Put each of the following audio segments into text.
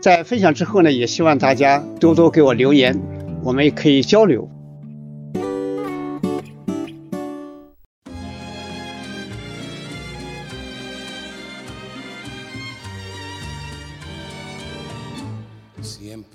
在分享之后呢，也希望大家多多给我留言，我们也可以交流。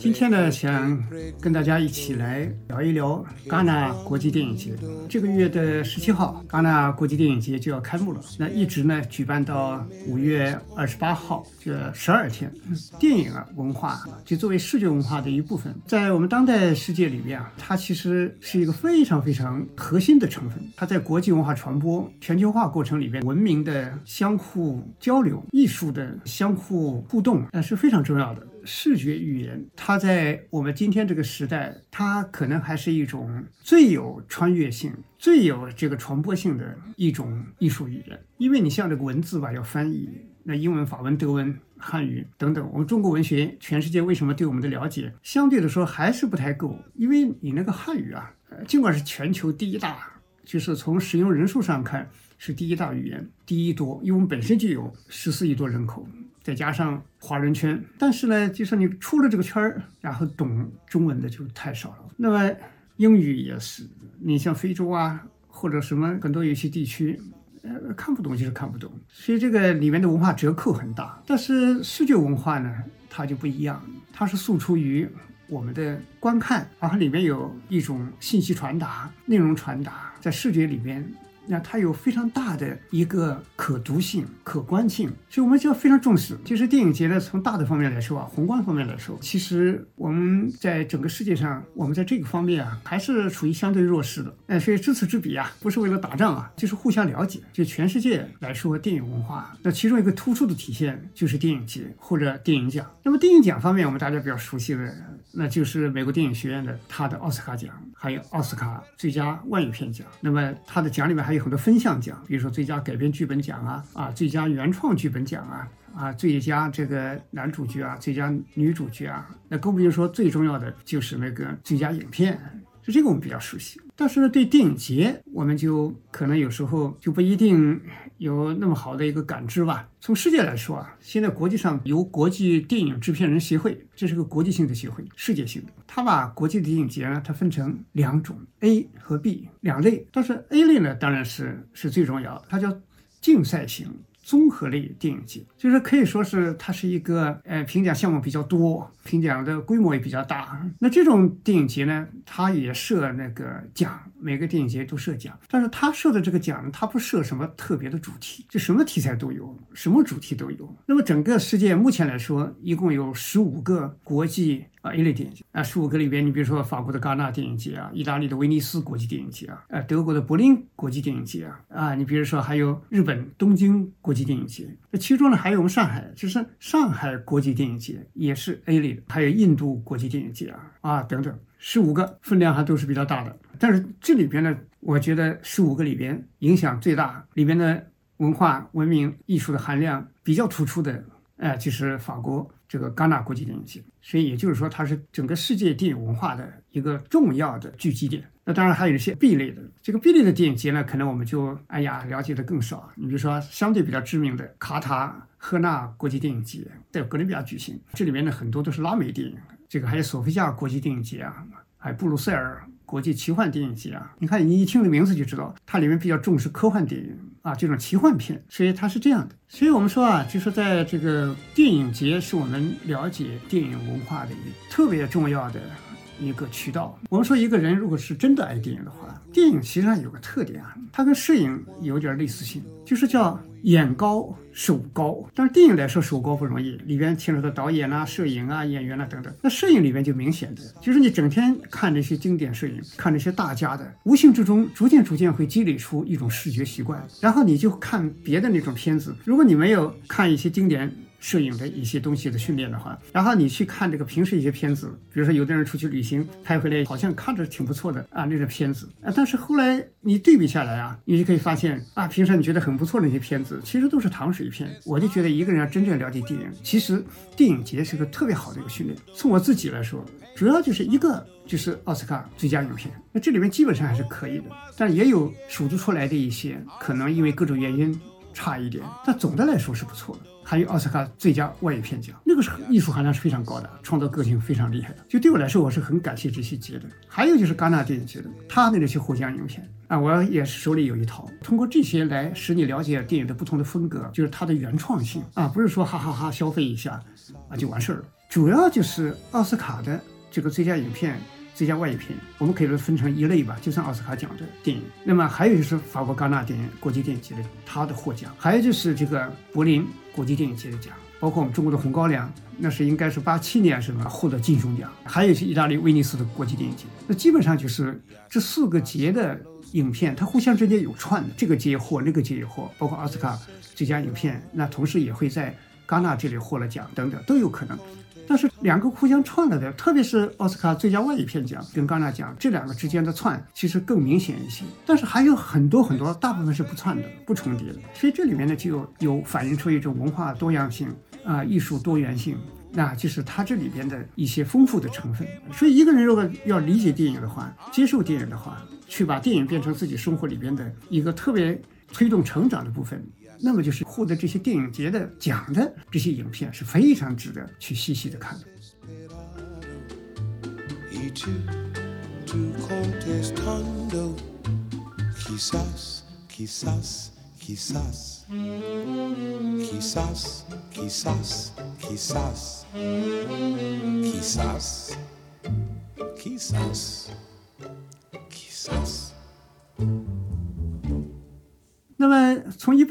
今天呢，想跟大家一起来聊一聊戛纳国际电影节。这个月的十七号，戛纳国际电影节就要开幕了。那一直呢举办到五月二十八号，这十二天。电影啊，文化就作为视觉文化的一部分，在我们当代世界里面啊，它其实是一个非常非常核心的成分。它在国际文化传播、全球化过程里边，文明的相互交流、艺术的相互互动，那是非常重要的。视觉语言，它在我们今天这个时代，它可能还是一种最有穿越性、最有这个传播性的一种艺术语言。因为你像这个文字吧，要翻译，那英文、法文、德文、汉语等等，我们中国文学，全世界为什么对我们的了解相对的说还是不太够？因为你那个汉语啊，尽管是全球第一大，就是从使用人数上看是第一大语言，第一多，因为我们本身就有十四亿多人口。再加上华人圈，但是呢，就说你出了这个圈儿，然后懂中文的就太少了。那么英语也是，你像非洲啊，或者什么很多有些地区，呃，看不懂就是看不懂。所以这个里面的文化折扣很大。但是视觉文化呢，它就不一样，它是诉出于我们的观看，然后里面有一种信息传达、内容传达，在视觉里面。那它有非常大的一个可读性、可观性，所以我们就要非常重视。就是电影节呢，从大的方面来说啊，宏观方面来说，其实我们在整个世界上，我们在这个方面啊，还是处于相对弱势的。哎，所以知此知彼啊，不是为了打仗啊，就是互相了解。就全世界来说，电影文化，那其中一个突出的体现就是电影节或者电影奖。那么电影奖方面，我们大家比较熟悉的，那就是美国电影学院的它的奥斯卡奖，还有奥斯卡最佳外语片奖。那么它的奖里面还有很多分项奖，比如说最佳改编剧本奖啊，啊，最佳原创剧本奖啊，啊，最佳这个男主角啊，最佳女主角啊，那更不用说最重要的就是那个最佳影片。就这个我们比较熟悉，但是呢，对电影节我们就可能有时候就不一定有那么好的一个感知吧。从世界来说啊，现在国际上由国际电影制片人协会，这是个国际性的协会，世界性的，它把国际电影节呢，它分成两种 A 和 B 两类，但是 A 类呢，当然是是最重要的，它叫竞赛型。综合类电影节，就是可以说是它是一个呃评奖项目比较多，评奖的规模也比较大。那这种电影节呢，它也设那个奖，每个电影节都设奖，但是它设的这个奖，它不设什么特别的主题，就什么题材都有，什么主题都有。那么整个世界目前来说，一共有十五个国际。啊，A 类电影节啊，十五个里边，你比如说法国的戛纳电影节啊，意大利的威尼斯国际电影节啊，呃，德国的柏林国际电影节啊，啊，你比如说还有日本东京国际电影节，那其中呢还有我们上海，就是上海国际电影节也是 A 类的，还有印度国际电影节啊，啊等等，十五个分量还都是比较大的。但是这里边呢，我觉得十五个里边影响最大，里边的文化文明艺术的含量比较突出的，哎，就是法国。这个戛纳国际电影节，所以也就是说，它是整个世界电影文化的一个重要的聚集点。那当然还有一些 B 类的，这个 B 类的电影节呢，可能我们就哎呀了解的更少。你比如说，相对比较知名的卡塔赫纳国际电影节在哥伦比亚举行，这里面呢很多都是拉美电影。这个还有索菲亚国际电影节啊，还有布鲁塞尔国际奇幻电影节啊。你看，你一听这名字就知道，它里面比较重视科幻电影。啊，这种奇幻片，所以它是这样的。所以我们说啊，就说在这个电影节是我们了解电影文化的一个特别重要的一个渠道。我们说一个人如果是真的爱电影的话，电影其实上有个特点啊，它跟摄影有点类似性，就是叫眼高手高。但是电影来说手高不容易，里边牵扯到导演啊、摄影啊、演员啊等等。那摄影里边就明显的，就是你整天看这些经典摄影，看这些大家的，无形之中逐渐逐渐会积累出一种视觉习惯。然后你就看别的那种片子，如果你没有看一些经典。摄影的一些东西的训练的话，然后你去看这个平时一些片子，比如说有的人出去旅行拍回来，好像看着挺不错的啊，那个片子啊，但是后来你对比下来啊，你就可以发现啊，平时你觉得很不错的那些片子，其实都是糖水片。我就觉得一个人要真正了解电影，其实电影节是个特别好的一个训练。从我自己来说，主要就是一个就是奥斯卡最佳影片，那这里面基本上还是可以的，但也有数得出来的一些可能因为各种原因差一点，但总的来说是不错的。还有奥斯卡最佳外语片奖，那个是艺术含量是非常高的，创作个性非常厉害的。就对我来说，我是很感谢这些节的。还有就是戛纳电影节的，他的那些获奖影片啊，我也手里有一套。通过这些来使你了解电影的不同的风格，就是它的原创性啊，不是说哈哈哈消费一下啊就完事儿了。主要就是奥斯卡的这个最佳影片。最佳外语片，我们可以分成一类吧，就算奥斯卡奖的电影。那么还有就是法国戛纳电影国际电影节的它的获奖，还有就是这个柏林国际电影节的奖，包括我们中国的《红高粱》，那是应该是八七年什么获得金熊奖，还有是意大利威尼斯的国际电影节。那基本上就是这四个节的影片，它互相之间有串的，这个节获，那个节也获，包括奥斯卡最佳影片，那同时也会在戛纳这里获了奖等等都有可能。但是两个互相串了的，特别是奥斯卡最佳外语片奖跟戛纳奖这两个之间的串，其实更明显一些。但是还有很多很多，大部分是不串的、不重叠的。所以这里面呢，就有有反映出一种文化多样性啊，艺术多元性，那就是它这里边的一些丰富的成分。所以一个人如果要理解电影的话，接受电影的话，去把电影变成自己生活里边的一个特别推动成长的部分。那么就是获得这些电影节的奖的这些影片是非常值得去细细的看的。那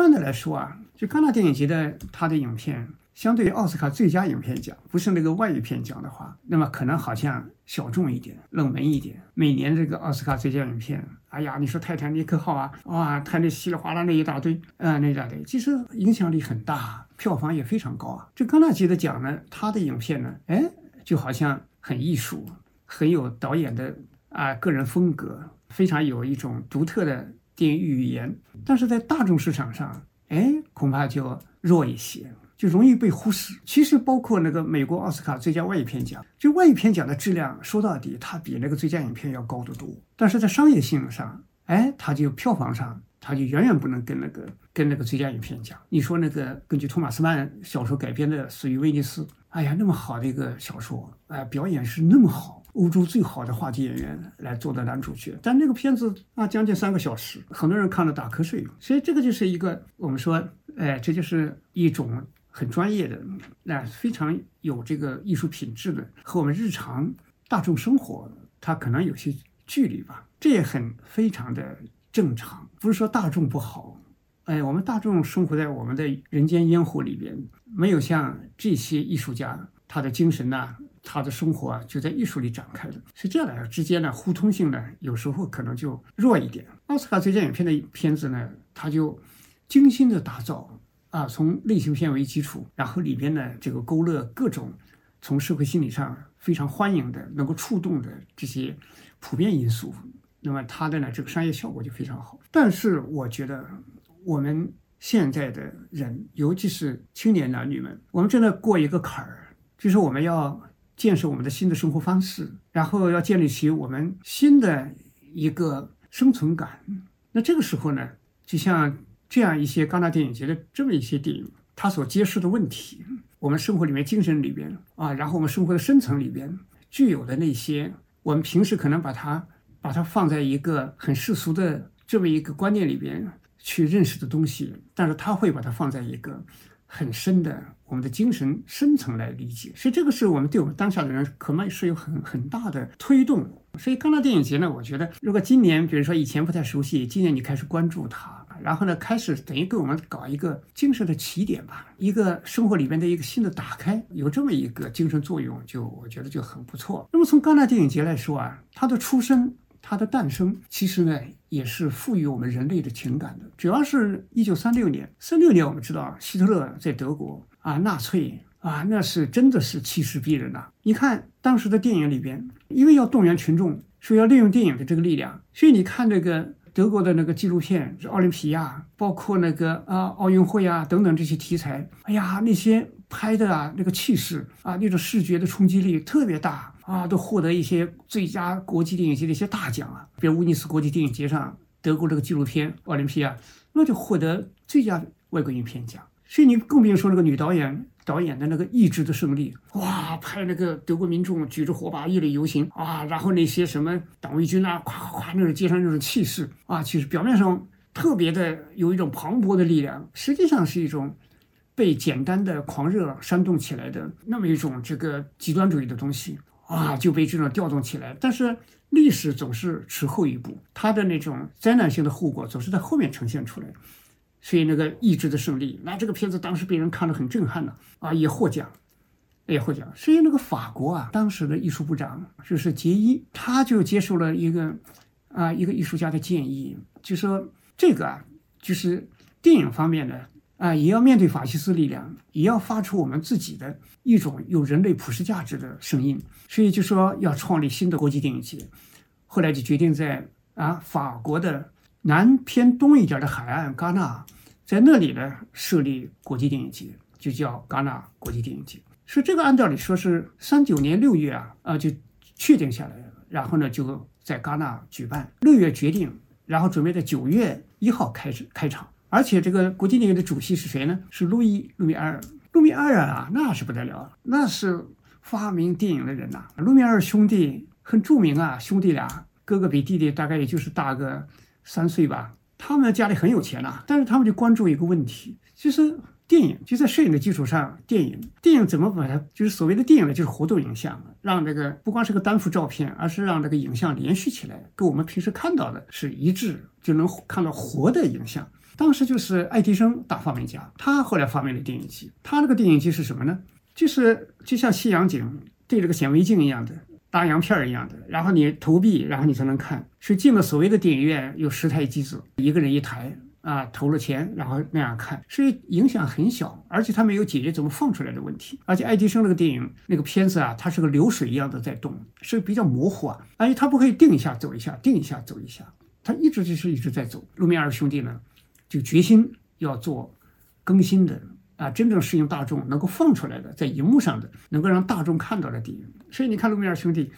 般的来说啊，就戛纳电影节的它的影片，相对于奥斯卡最佳影片奖，不是那个外语片奖的话，那么可能好像小众一点、冷门一点。每年这个奥斯卡最佳影片，哎呀，你说《泰坦尼克号》啊，哇，看这稀里哗啦那一大堆，啊，那一大堆，其实影响力很大，票房也非常高啊。这戛纳节的奖呢，它的影片呢，哎，就好像很艺术，很有导演的啊个人风格，非常有一种独特的。电影语言，但是在大众市场上，哎，恐怕就弱一些，就容易被忽视。其实包括那个美国奥斯卡最佳外语片奖，就外语片奖的质量，说到底，它比那个最佳影片要高得多。但是在商业性上，哎，它就票房上，它就远远不能跟那个跟那个最佳影片奖。你说那个根据托马斯曼小说改编的《死于威尼斯》，哎呀，那么好的一个小说，哎，表演是那么好。欧洲最好的话剧演员来做的男主角，但那个片子啊，将近三个小时，很多人看了打瞌睡。所以这个就是一个我们说，哎，这就是一种很专业的，那非常有这个艺术品质的，和我们日常大众生活它可能有些距离吧。这也很非常的正常，不是说大众不好，哎，我们大众生活在我们的人间烟火里边，没有像这些艺术家他的精神呐。他的生活啊，就在艺术里展开的，所以这两个之间呢，互通性呢，有时候可能就弱一点。奥斯卡最佳影片的片子呢，他就精心的打造啊，从类型片为基础，然后里边呢，这个勾勒各种从社会心理上非常欢迎的、能够触动的这些普遍因素，那么它的呢，这个商业效果就非常好。但是我觉得我们现在的人，尤其是青年男女们，我们正在过一个坎儿，就是我们要。建设我们的新的生活方式，然后要建立起我们新的一个生存感。那这个时候呢，就像这样一些戛纳电影节的这么一些电影，它所揭示的问题，我们生活里面、精神里边啊，然后我们生活的深层里边具有的那些，我们平时可能把它把它放在一个很世俗的这么一个观念里边，去认识的东西，但是他会把它放在一个很深的我们的精神深层来理解，所以这个是我们对我们当下的人可能是有很很大的推动。所以戛纳电影节呢，我觉得如果今年，比如说以前不太熟悉，今年你开始关注它，然后呢，开始等于给我们搞一个精神的起点吧，一个生活里边的一个新的打开，有这么一个精神作用，就我觉得就很不错。那么从戛纳电影节来说啊，它的出生。它的诞生其实呢，也是赋予我们人类的情感的。主要是一九三六年，三六年我们知道希特勒在德国啊，纳粹啊，那是真的是气势逼人呐。你看当时的电影里边，因为要动员群众，说要利用电影的这个力量，所以你看那个德国的那个纪录片，奥林匹亚，包括那个啊奥运会啊等等这些题材，哎呀，那些拍的啊那个气势啊，那种视觉的冲击力特别大。啊，都获得一些最佳国际电影节的一些大奖啊，比如威尼斯国际电影节上，德国这个纪录片《奥林匹亚》，那就获得最佳外国影片奖。所以你更别说那个女导演导演的那个意志的胜利，哇，拍那个德国民众举着火把一类游行啊，然后那些什么党卫军啊，咵咵咵那种街上那种气势啊，其实表面上特别的有一种磅礴的力量，实际上是一种被简单的狂热煽动起来的那么一种这个极端主义的东西。啊，就被这种调动起来，但是历史总是迟后一步，它的那种灾难性的后果总是在后面呈现出来，所以那个意志的胜利，那这个片子当时被人看了很震撼的啊，也获奖，也获奖。所以那个法国啊，当时的艺术部长就是杰伊，他就接受了一个啊一个艺术家的建议，就说这个啊就是电影方面的。啊，也要面对法西斯力量，也要发出我们自己的一种有人类普世价值的声音，所以就说要创立新的国际电影节。后来就决定在啊法国的南偏东一点的海岸戛纳，在那里呢设立国际电影节，就叫戛纳国际电影节。所以这个按道理说是三九年六月啊啊就确定下来了，然后呢就在戛纳举办，六月决定，然后准备在九月一号开始开场。而且这个国际电影的主席是谁呢？是路易·路米埃尔。路米埃尔啊，那是不得了，那是发明电影的人呐。路米埃尔兄弟很著名啊，兄弟俩，哥哥比弟弟大概也就是大个三岁吧。他们家里很有钱呐，但是他们就关注一个问题，就是电影就在摄影的基础上，电影电影怎么把它就是所谓的电影呢，就是活动影像，让这个不光是个单幅照片，而是让这个影像连续起来，跟我们平时看到的是一致，就能看到活的影像。当时就是爱迪生大发明家，他后来发明了电影机。他那个电影机是什么呢？就是就像西洋景对这个显微镜一样的大洋片一样的，然后你投币，然后你才能看。所以进了所谓的电影院有十台机子，一个人一台啊，投了钱，然后那样看，所以影响很小，而且他没有解决怎么放出来的问题。而且爱迪生那个电影那个片子啊，它是个流水一样的在动，是比较模糊啊，而且它不可以定一下走一下，定一下走一下，它一直就是一直在走。路米埃尔兄弟呢？就决心要做更新的啊，真正适应大众、能够放出来的，在荧幕上的，能够让大众看到的电影。所以你看，卢米尔兄弟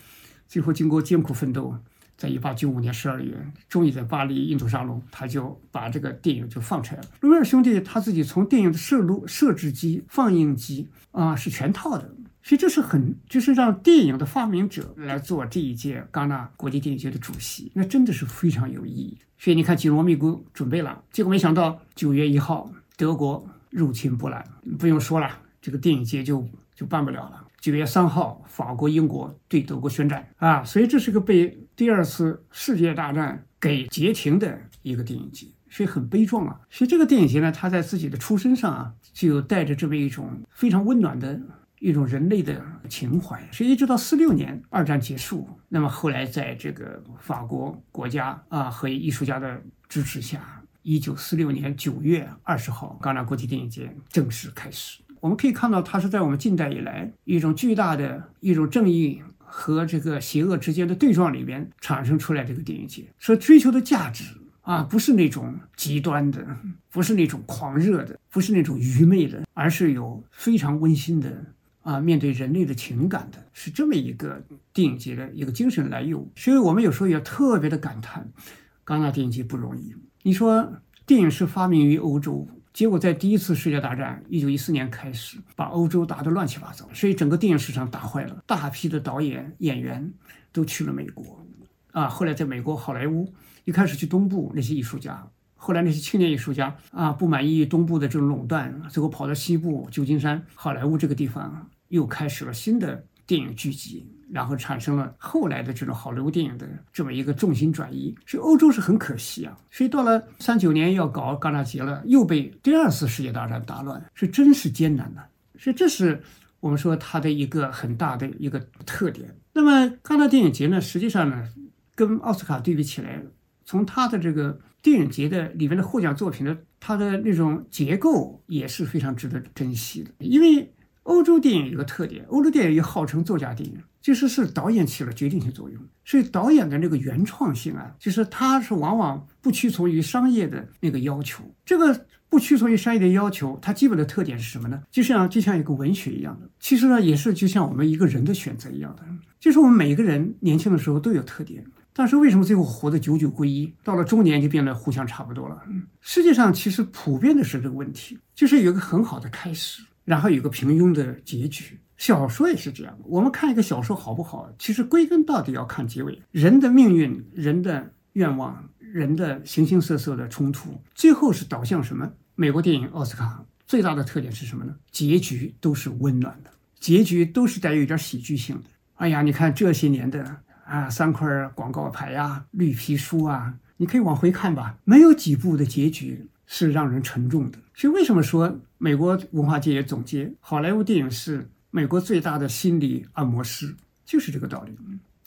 最后经过艰苦奋斗，在一八九五年十二月，终于在巴黎印度沙龙，他就把这个电影就放出来了。卢米尔兄弟他自己从电影的摄录、摄制机、放映机啊，是全套的。所以这是很，就是让电影的发明者来做这一届戛纳国际电影节的主席，那真的是非常有意义。所以你看，紧锣密鼓准备了，结果没想到九月一号，德国入侵波兰，不用说了，这个电影节就就办不了了。九月三号，法国、英国对德国宣战啊，所以这是个被第二次世界大战给截停的一个电影节，所以很悲壮啊。所以这个电影节呢，它在自己的出身上啊，就带着这么一种非常温暖的。一种人类的情怀，所以一直到四六年二战结束，那么后来在这个法国国家啊和艺术家的支持下，一九四六年九月二十号，戛纳国际电影节正式开始。我们可以看到，它是在我们近代以来一种巨大的一种正义和这个邪恶之间的对撞里边产生出来这个电影节，所追求的价值啊，不是那种极端的，不是那种狂热的，不是那种愚昧的，而是有非常温馨的。啊，面对人类的情感的是这么一个电影节的一个精神来由，所以我们有时候也特别的感叹，戛纳电影节不容易。你说电影是发明于欧洲，结果在第一次世界大战一九一四年开始，把欧洲打得乱七八糟，所以整个电影市场打坏了，大批的导演演员都去了美国，啊，后来在美国好莱坞一开始去东部那些艺术家。后来那些青年艺术家啊，不满意东部的这种垄断，最后跑到西部旧金山好莱坞这个地方，又开始了新的电影聚集，然后产生了后来的这种好莱坞电影的这么一个重心转移。所以欧洲是很可惜啊。所以到了三九年要搞戛纳节了，又被第二次世界大战打乱，是真是艰难的。所以这是我们说它的一个很大的一个特点。那么戛纳电影节呢，实际上呢，跟奥斯卡对比起来，从他的这个电影节的里面的获奖作品的他的那种结构也是非常值得珍惜的。因为欧洲电影有个特点，欧洲电影又号称作家电影，就是是导演起了决定性作用，所以导演的那个原创性啊，就是他是往往不屈从于商业的那个要求，这个。不屈从于商业的要求，它基本的特点是什么呢？就像就像一个文学一样的，其实呢也是就像我们一个人的选择一样的，就是我们每个人年轻的时候都有特点，但是为什么最后活得九九归一，到了中年就变得互相差不多了？世界上其实普遍的是这个问题，就是有一个很好的开始，然后有个平庸的结局。小说也是这样，我们看一个小说好不好，其实归根到底要看结尾。人的命运，人的愿望，人的形形色色的冲突，最后是导向什么？美国电影奥斯卡最大的特点是什么呢？结局都是温暖的，结局都是带有一点喜剧性的。哎呀，你看这些年的啊，三块广告牌呀，绿皮书啊，你可以往回看吧，没有几部的结局是让人沉重的。所以为什么说美国文化界也总结，好莱坞电影是美国最大的心理按摩师，就是这个道理。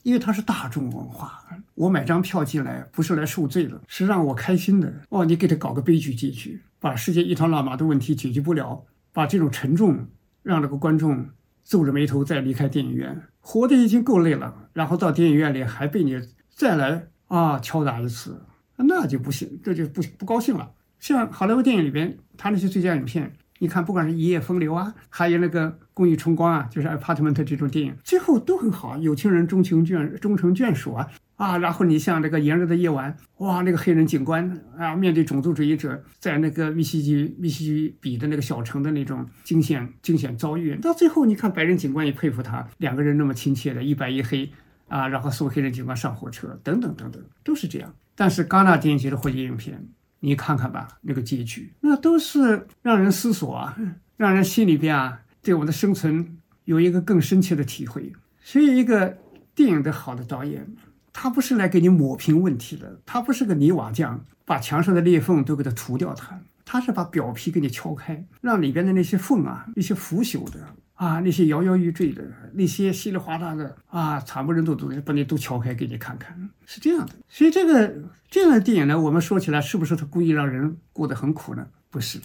因为它是大众文化，我买张票进来不是来受罪的，是让我开心的。哦，你给他搞个悲剧结局，把世界一团乱麻的问题解决不了，把这种沉重让那个观众皱着眉头再离开电影院，活的已经够累了，然后到电影院里还被你再来啊敲打一次，那就不行，这就不不高兴了。像好莱坞电影里边，他那些最佳影片。你看，不管是一夜风流啊，还有那个公益春光啊，就是 apartment 这种电影，最后都很好。有情人终成眷终成眷属啊啊！然后你像那个炎热的夜晚，哇，那个黑人警官啊，面对种族主义者，在那个密西西密西西比的那个小城的那种惊险惊险遭遇，到最后你看白人警官也佩服他，两个人那么亲切的，一白一黑啊，然后送黑人警官上火车，等等等等，都是这样。但是戛纳电影节的获奖影片。你看看吧，那个结局，那都是让人思索啊，让人心里边啊，对我的生存有一个更深切的体会。所以，一个电影的好的导演，他不是来给你抹平问题的，他不是个泥瓦匠，把墙上的裂缝都给它涂掉，它，他是把表皮给你敲开，让里边的那些缝啊，那些腐朽的。啊，那些摇摇欲坠的，那些稀里哗啦的啊，惨不忍睹的东西，把你都敲开给你看看，是这样的。所以这个这样的电影呢，我们说起来是不是他故意让人过得很苦呢？不是，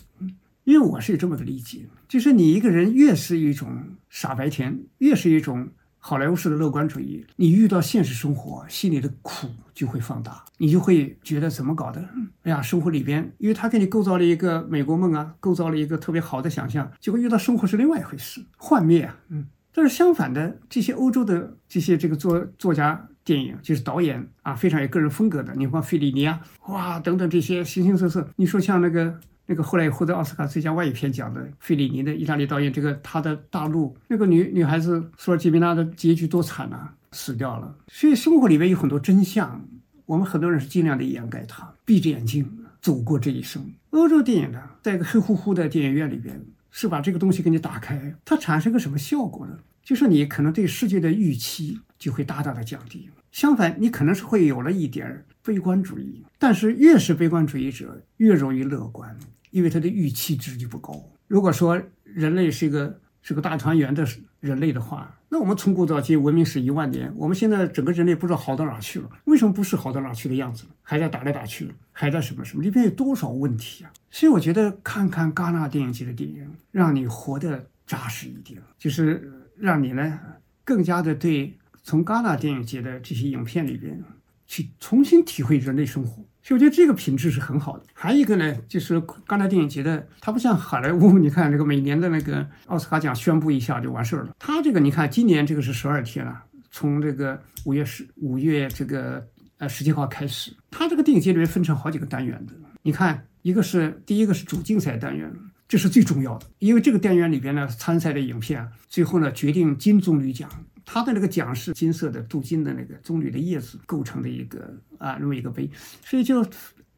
因为我是有这么个理解，就是你一个人越是一种傻白甜，越是一种。好莱坞式的乐观主义，你遇到现实生活，心里的苦就会放大，你就会觉得怎么搞的？哎呀，生活里边，因为他给你构造了一个美国梦啊，构造了一个特别好的想象，结果遇到生活是另外一回事，幻灭啊。嗯，但是相反的，这些欧洲的这些这个作作家电影，就是导演啊，非常有个人风格的，你看费里尼啊，哇，等等这些形形色色，你说像那个。那个后来获得奥斯卡最佳外语片奖的费里尼的意大利导演，这个他的大陆那个女女孩子索尔基米娜的结局多惨啊，死掉了。所以生活里面有很多真相，我们很多人是尽量的掩盖它，闭着眼睛走过这一生。欧洲电影呢，在一个黑乎乎的电影院里边，是把这个东西给你打开，它产生个什么效果呢？就是你可能对世界的预期就会大大的降低。相反，你可能是会有了一点悲观主义，但是越是悲观主义者，越容易乐观。因为他的预期值就不高。如果说人类是一个是个大团圆的人类的话，那我们从古到今文明史一万年，我们现在整个人类不知道好到哪去了？为什么不是好到哪去的样子？还在打来打去，还在什么什么？里边有多少问题啊？所以我觉得看看戛纳电影节的电影，让你活得扎实一点，就是让你呢更加的对从戛纳电影节的这些影片里边去重新体会人类生活。所以我觉得这个品质是很好的。还有一个呢，就是刚才电影节的，它不像好莱坞，你看这个每年的那个奥斯卡奖宣布一下就完事儿了。它这个你看，今年这个是十二天了，从这个五月十五月这个呃十七号开始，它这个电影节里面分成好几个单元的。你看，一个是第一个是主竞赛单元，这是最重要的，因为这个单元里边呢参赛的影片，最后呢决定金棕榈奖。它的那个奖是金色的镀金的那个棕榈的叶子构成的一个啊，那么一个杯，所以就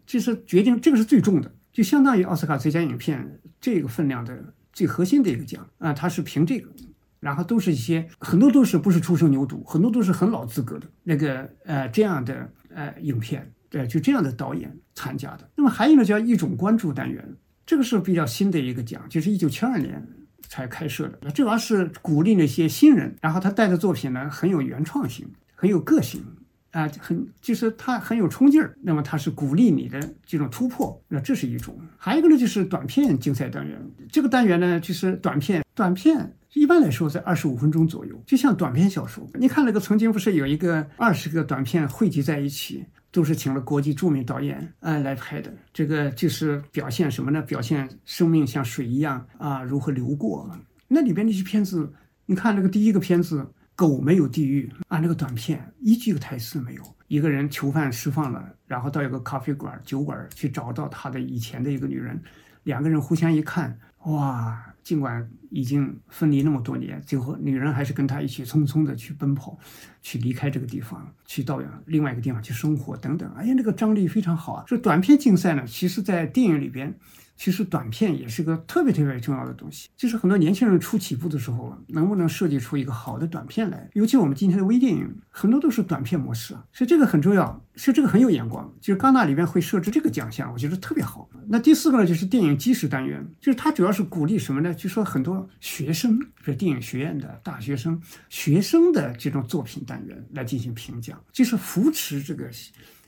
就是决定这个是最重的，就相当于奥斯卡最佳影片这个分量的最核心的一个奖。啊，它是凭这个，然后都是一些很多都是不是初生牛犊，很多都是很老资格的那个呃这样的呃影片，对，就这样的导演参加的。那么还有呢叫一种关注单元，这个是比较新的一个奖，就是一九七二年才开设的，主要是鼓励那些新人，然后他带的作品呢很有原创性，很有个性。啊，很就是他很有冲劲儿，那么他是鼓励你的这种突破，那这是一种。还有一个呢，就是短片竞赛单元。这个单元呢，就是短片，短片一般来说在二十五分钟左右，就像短篇小说。你看那个曾经不是有一个二十个短片汇集在一起，都是请了国际著名导演啊来拍的。这个就是表现什么呢？表现生命像水一样啊，如何流过。那里边那些片子，你看那个第一个片子。狗没有地狱啊！那个短片一句台词没有。一个人囚犯释放了，然后到一个咖啡馆、酒馆去找到他的以前的一个女人，两个人互相一看，哇！尽管已经分离那么多年，最后女人还是跟他一起匆匆的去奔跑，去离开这个地方，去到另外一个地方去生活等等。哎呀，那个张力非常好啊！这短片竞赛呢，其实在电影里边。其实短片也是个特别特别重要的东西，就是很多年轻人初起步的时候，能不能设计出一个好的短片来？尤其我们今天的微电影，很多都是短片模式，所以这个很重要，是这个很有眼光。就是戛纳里面会设置这个奖项，我觉得特别好。那第四个呢，就是电影基石单元，就是它主要是鼓励什么呢？就说很多学生，比如电影学院的大学生、学生的这种作品单元来进行评奖，就是扶持这个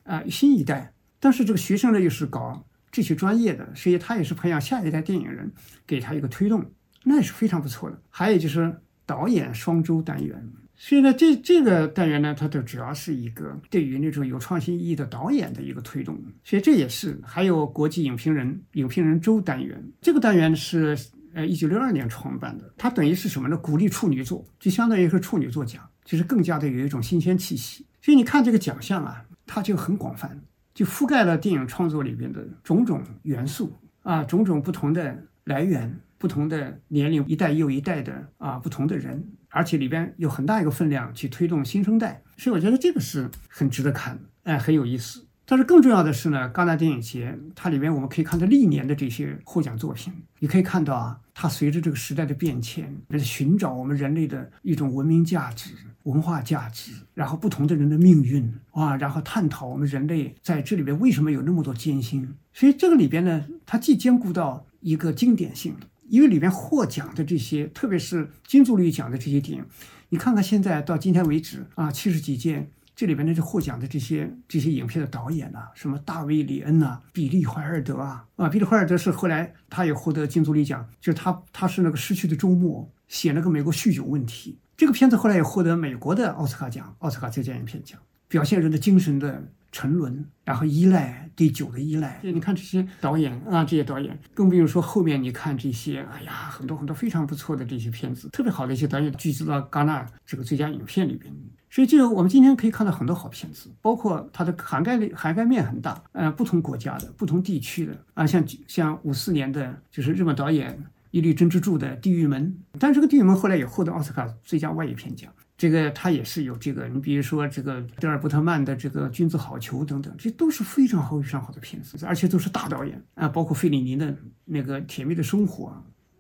啊新一代。但是这个学生呢，又是搞。这些专业的，所以他也是培养下一代电影人，给他一个推动，那也是非常不错的。还有就是导演双周单元，所以呢，这这个单元呢，它的主要是一个对于那种有创新意义的导演的一个推动。所以这也是还有国际影评人影评人周单元，这个单元是呃一九六二年创办的，它等于是什么呢？鼓励处女作，就相当于是处女作奖，就是更加的有一种新鲜气息。所以你看这个奖项啊，它就很广泛。就覆盖了电影创作里边的种种元素啊，种种不同的来源、不同的年龄、一代又一代的啊不同的人，而且里边有很大一个分量去推动新生代，所以我觉得这个是很值得看，哎，很有意思。但是更重要的是呢，戛纳电影节它里面我们可以看到历年的这些获奖作品，你可以看到啊，它随着这个时代的变迁，在寻找我们人类的一种文明价值、文化价值，然后不同的人的命运啊，然后探讨我们人类在这里边为什么有那么多艰辛。所以这个里边呢，它既兼顾到一个经典性，因为里边获奖的这些，特别是金棕榈奖的这些电影，你看看现在到今天为止啊，七十几件。这里边呢，就获奖的这些这些影片的导演呐，什么大卫·里恩呐，比利·怀尔德啊，啊，比利·怀尔德是后来他也获得金棕榈奖，就是他他是那个失去的周末写了个美国酗酒问题，这个片子后来也获得美国的奥斯卡奖，奥斯卡最佳影片奖，表现人的精神的沉沦，然后依赖对酒的依赖。你看这些导演啊，这些导演，更不用说后面你看这些，哎呀，很多很多非常不错的这些片子，特别好的一些导演聚集到戛纳这个最佳影片里边。所以，这个我们今天可以看到很多好片子，包括它的涵盖力、涵盖面很大。呃，不同国家的、不同地区的啊，像像五四年的，就是日本导演伊律真之助的《地狱门》，但是这个《地狱门》后来也获得奥斯卡最佳外语片奖。这个他也是有这个，你比如说这个德尔伯特曼的这个《君子好逑》等等，这都是非常好、非常好的片子，而且都是大导演啊，包括费里尼的那个《甜蜜的生活》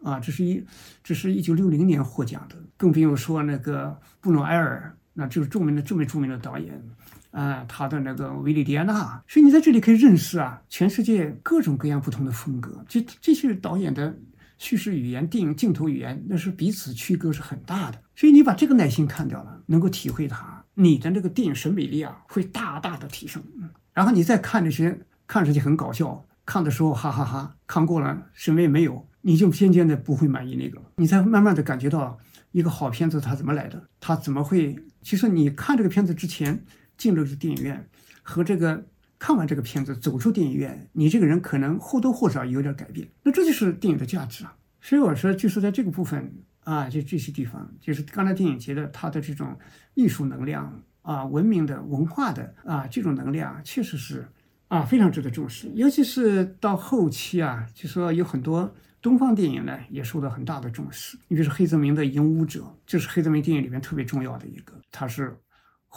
啊，这是一这是一九六零年获奖的，更不用说那个布努埃尔。那就是著名的这么著名的导演，啊，他的那个维利迪安娜，所以你在这里可以认识啊，全世界各种各样不同的风格。这这些导演的叙事语言、电影镜头语言，那是彼此区隔是很大的。所以你把这个耐心看掉了，能够体会它，你的那个电影审美力啊，会大大的提升。然后你再看那些看上去很搞笑，看的时候哈哈哈，看过了什么也没有，你就渐渐的不会满意那个，你才慢慢的感觉到一个好片子它怎么来的，它怎么会。其实你看这个片子之前进入这电影院，和这个看完这个片子走出电影院，你这个人可能或多或少有点改变。那这就是电影的价值啊！所以我说，就是在这个部分啊，就这些地方，就是刚才电影节的它的这种艺术能量啊、文明的文化的啊这种能量，确实是啊非常值得重视。尤其是到后期啊，就说有很多。东方电影呢也受到很大的重视。你比如说黑泽明的《影武者》，这是黑泽明电影里面特别重要的一个，他是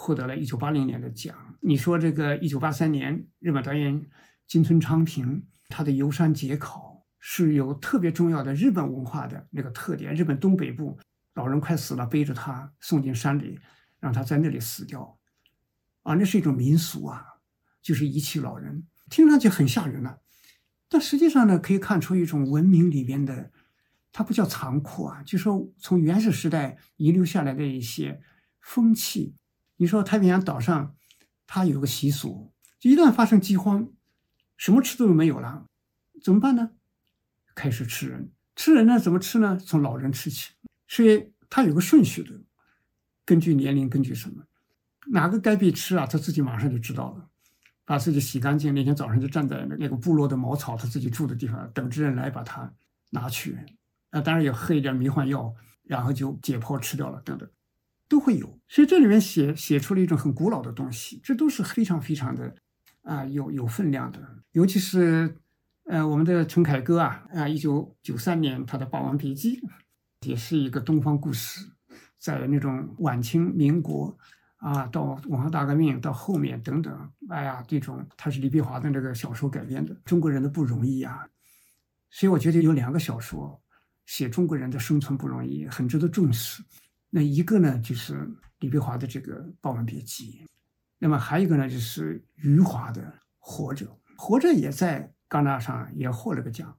获得了一九八零年的奖。你说这个一九八三年日本导演金村昌平他的游山解考是有特别重要的日本文化的那个特点。日本东北部老人快死了，背着他送进山里，让他在那里死掉，啊，那是一种民俗啊，就是遗弃老人，听上去很吓人了，但实际上呢，可以看出一种文明里边的，它不叫残酷啊，就说从原始时代遗留下来的一些风气。你说太平洋岛上，它有个习俗，一旦发生饥荒，什么吃都没有了，怎么办呢？开始吃人，吃人呢？怎么吃呢？从老人吃起，所以它有个顺序的，根据年龄，根据什么，哪个该被吃啊？他自己马上就知道了，把自己洗干净，那天早上就站在那个部落的茅草，他自己住的地方，等着人来把它拿去。啊，当然也喝一点迷幻药，然后就解剖吃掉了，等等。都会有，所以这里面写写出了一种很古老的东西，这都是非常非常的啊有有分量的。尤其是呃我们的陈凯歌啊啊，一九九三年他的《霸王别姬》也是一个东方故事，在那种晚清民国啊到文化大革命到后面等等，哎呀这种他是李碧华的那个小说改编的，中国人的不容易啊。所以我觉得有两个小说写中国人的生存不容易，很值得重视。那一个呢，就是李碧华的这个《霸王别姬》，那么还有一个呢，就是余华的《活着》，《活着》也在戛纳上也获了个奖。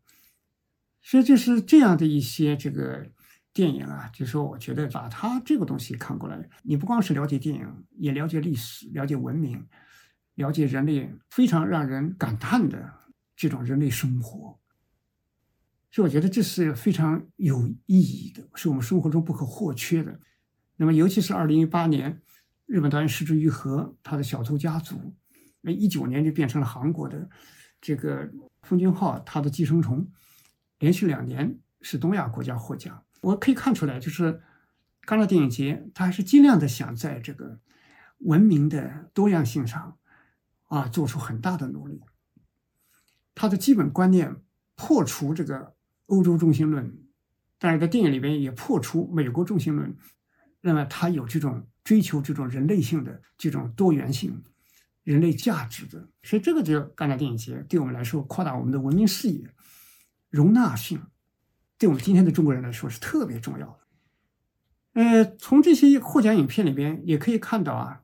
所以就是这样的一些这个电影啊，就说我觉得把他这个东西看过来，你不光是了解电影，也了解历史，了解文明，了解人类非常让人感叹的这种人类生活。所以我觉得这是非常有意义的，是我们生活中不可或缺的。那么，尤其是二零一八年，日本导演石之愈和他的《小偷家族》，那一九年就变成了韩国的这个奉俊昊他的《寄生虫》，连续两年是东亚国家获奖。我可以看出来，就是戛纳电影节，他还是尽量的想在这个文明的多样性上啊做出很大的努力。他的基本观念破除这个。欧洲中心论，但是在电影里边也破除美国中心论，那么他有这种追求这种人类性的这种多元性、人类价值的，所以这个就戛纳电影节对我们来说扩大我们的文明视野、容纳性，对我们今天的中国人来说是特别重要的。呃，从这些获奖影片里边也可以看到啊，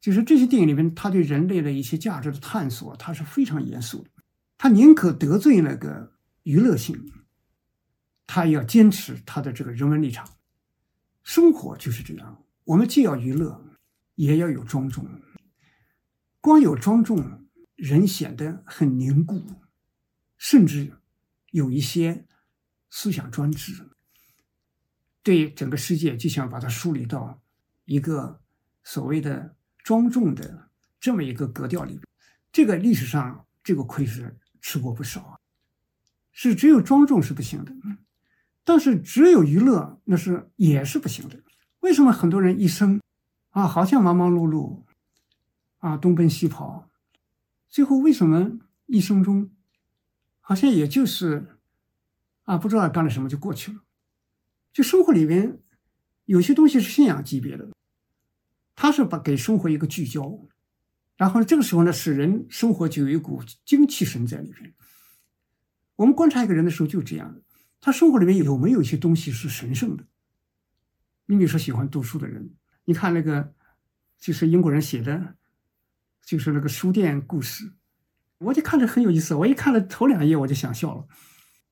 就是这些电影里边，他对人类的一些价值的探索，他是非常严肃的，他宁可得罪那个娱乐性。他也要坚持他的这个人文立场，生活就是这样。我们既要娱乐，也要有庄重。光有庄重，人显得很凝固，甚至有一些思想专制。对整个世界，就想把它梳理到一个所谓的庄重的这么一个格调里。这个历史上，这个亏是吃过不少，是只有庄重是不行的。但是只有娱乐那是也是不行的。为什么很多人一生啊，好像忙忙碌碌啊，东奔西跑，最后为什么一生中好像也就是啊，不知道干了什么就过去了？就生活里边有些东西是信仰级别的，他是把给生活一个聚焦，然后这个时候呢，使人生活就有一股精气神在里边。我们观察一个人的时候就这样的。他生活里面有没有一些东西是神圣的？你比如说喜欢读书的人，你看那个就是英国人写的，就是那个书店故事，我就看着很有意思。我一看了头两页我就想笑了。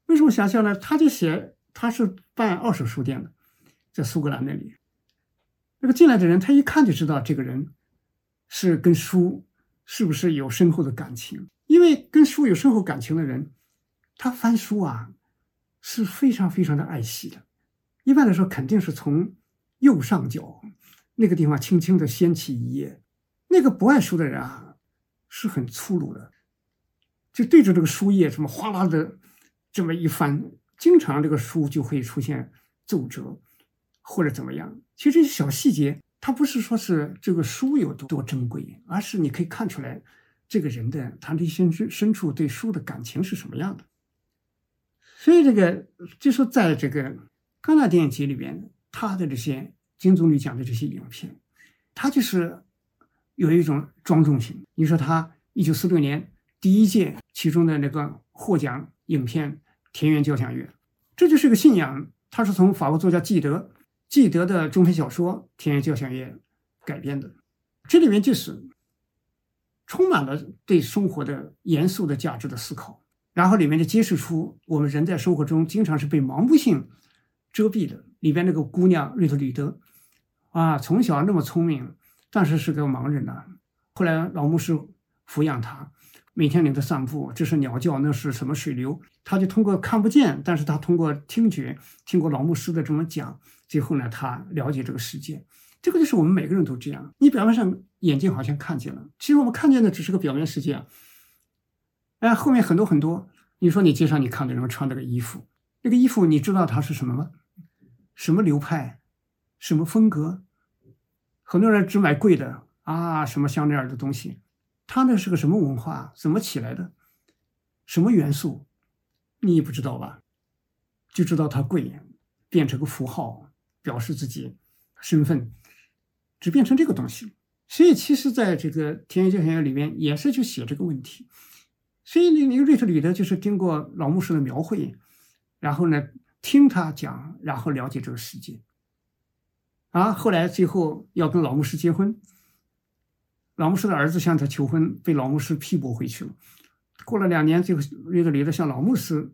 为什么想笑呢？他就写他是办二手书店的，在苏格兰那里。那个进来的人，他一看就知道这个人是跟书是不是有深厚的感情。因为跟书有深厚感情的人，他翻书啊。是非常非常的爱惜的，一般来说肯定是从右上角那个地方轻轻的掀起一页。那个不爱书的人啊，是很粗鲁的，就对着这个书页这么哗啦的这么一翻，经常这个书就会出现皱褶或者怎么样。其实这些小细节，它不是说是这个书有多珍贵，而是你可以看出来这个人的他内心深深处对书的感情是什么样的。所以这个就是在这个戛纳电影节里边，他的这些金棕榈奖的这些影片，他就是有一种庄重性。你说他一九四六年第一届其中的那个获奖影片《田园交响乐》，这就是个信仰。他是从法国作家纪德纪德的中篇小说《田园交响乐》改编的，这里面就是充满了对生活的严肃的价值的思考，然后里面就揭示出我们人在生活中经常是被盲目性遮蔽的。里边那个姑娘瑞特里德啊，从小那么聪明，但是是个盲人呐。后来老牧师抚养她，每天领她散步，这是鸟叫，那是什么水流？他就通过看不见，但是他通过听觉，听过老牧师的这么讲，最后呢，他了解这个世界。这个就是我们每个人都这样。你表面上眼睛好像看见了，其实我们看见的只是个表面世界。哎，后面很多很多。你说你街上你看到人们穿那个衣服，那个衣服你知道它是什么吗？什么流派？什么风格？很多人只买贵的啊，什么香奈儿的东西。它那是个什么文化？怎么起来的？什么元素？你也不知道吧？就知道它贵，变成个符号，表示自己身份，只变成这个东西。所以，其实在这个《田园交响乐》里面，也是去写这个问题。所以，那那个瑞特里德就是经过老牧师的描绘，然后呢，听他讲，然后了解这个世界。啊，后来最后要跟老牧师结婚，老牧师的儿子向他求婚，被老牧师批驳回去了。过了两年，最后瑞特里德向老牧师，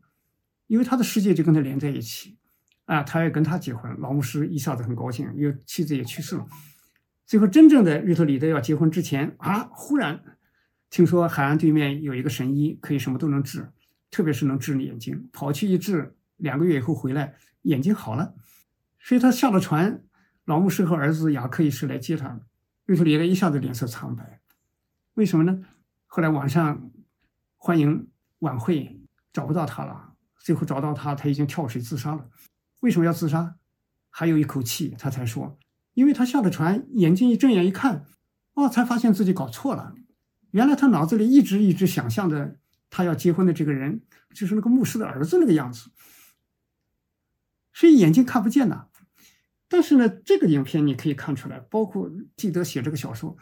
因为他的世界就跟他连在一起，啊，他要跟他结婚。老牧师一下子很高兴，因为妻子也去世了。最后，真正的瑞特里德要结婚之前啊，忽然听说海岸对面有一个神医，可以什么都能治，特别是能治你眼睛。跑去一治，两个月以后回来，眼睛好了。所以他下了船，老牧师和儿子雅克一师来接他。瑞特里德一下子脸色苍白，为什么呢？后来晚上。欢迎晚会找不到他了，最后找到他，他已经跳水自杀了。为什么要自杀？还有一口气，他才说，因为他下了船，眼睛一睁眼一看，哦，才发现自己搞错了。原来他脑子里一直一直想象的他要结婚的这个人，就是那个牧师的儿子那个样子，所以眼睛看不见呐。但是呢，这个影片你可以看出来，包括记得写这个小说，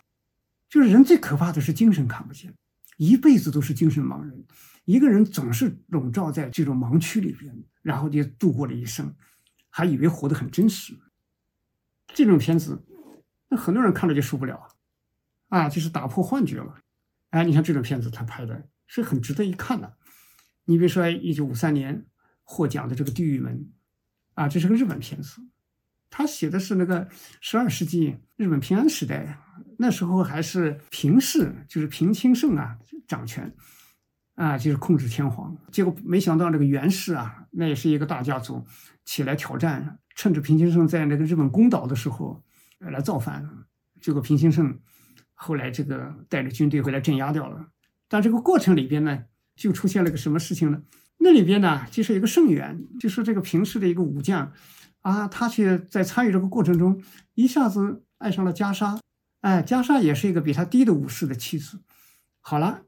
就是人最可怕的是精神看不见。一辈子都是精神盲人，一个人总是笼罩在这种盲区里边，然后就度过了一生，还以为活得很真实。这种片子，那很多人看了就受不了，啊，就是打破幻觉了。哎，你看这种片子，他拍的是很值得一看的。你比如说，一九五三年获奖的这个《地狱门》，啊，这是个日本片子，他写的是那个十二世纪日本平安时代。那时候还是平氏，就是平清盛啊掌权，啊就是控制天皇。结果没想到这个袁氏啊，那也是一个大家族，起来挑战，趁着平清盛在那个日本攻岛的时候来造反。结果平清盛后来这个带着军队回来镇压掉了。但这个过程里边呢，就出现了个什么事情呢？那里边呢，就是一个盛元，就是这个平氏的一个武将，啊，他却在参与这个过程中一下子爱上了袈裟。哎，袈裟也是一个比他低的武士的妻子。好了，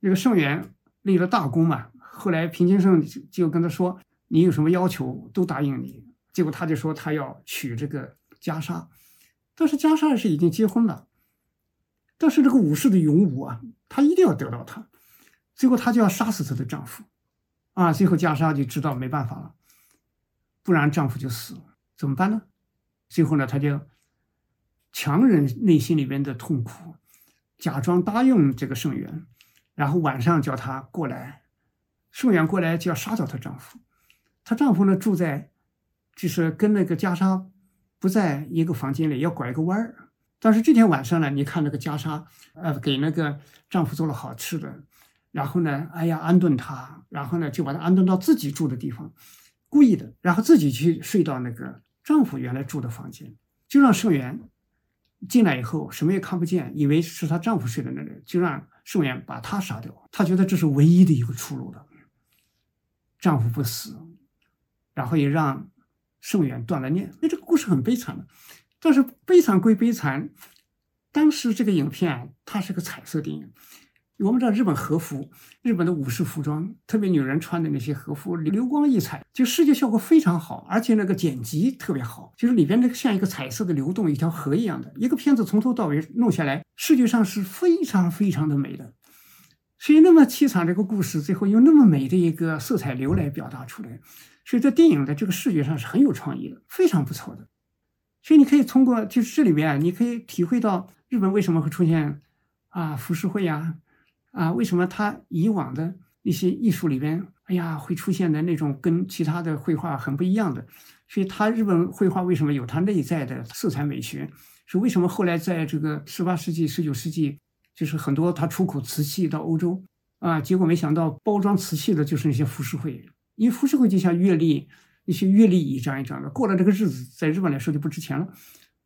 这个盛元立了大功嘛。后来平清盛就跟他说：“你有什么要求，都答应你。”结果他就说他要娶这个袈裟，但是袈裟是已经结婚了。但是这个武士的勇武啊，他一定要得到他。最后他就要杀死她的丈夫，啊，最后袈裟就知道没办法了，不然丈夫就死了，怎么办呢？最后呢，他就。强忍内心里边的痛苦，假装答应这个盛元，然后晚上叫他过来。盛元过来就要杀掉她丈夫。她丈夫呢住在，就是跟那个袈裟不在一个房间里，要拐个弯儿。但是这天晚上呢，你看那个袈裟，呃，给那个丈夫做了好吃的，然后呢，哎呀安顿他，然后呢就把他安顿到自己住的地方，故意的，然后自己去睡到那个丈夫原来住的房间，就让盛元。进来以后什么也看不见，以为是她丈夫睡的那里，就让盛元把她杀掉。她觉得这是唯一的一个出路了。丈夫不死，然后也让盛元断了念。那这个故事很悲惨的，但是悲惨归悲惨，当时这个影片它是个彩色电影。我们知道日本和服，日本的武士服装，特别女人穿的那些和服，流光溢彩，就视觉效果非常好，而且那个剪辑特别好，就是里边那个像一个彩色的流动，一条河一样的一个片子，从头到尾弄下来，视觉上是非常非常的美的。所以那么凄惨这个故事，最后用那么美的一个色彩流来表达出来，所以在电影的这个视觉上是很有创意的，非常不错的。所以你可以通过就是这里面，你可以体会到日本为什么会出现啊浮世绘呀，啊为什么他以往的一些艺术里边，哎呀会出现的那种跟其他的绘画很不一样的。所以他日本绘画为什么有它内在的色彩美学？是为什么后来在这个十八世纪、十九世纪？就是很多他出口瓷器到欧洲啊，结果没想到包装瓷器的就是那些浮世绘，因为浮世绘就像阅历，那些月历一张一张的，过了这个日子，在日本来说就不值钱了。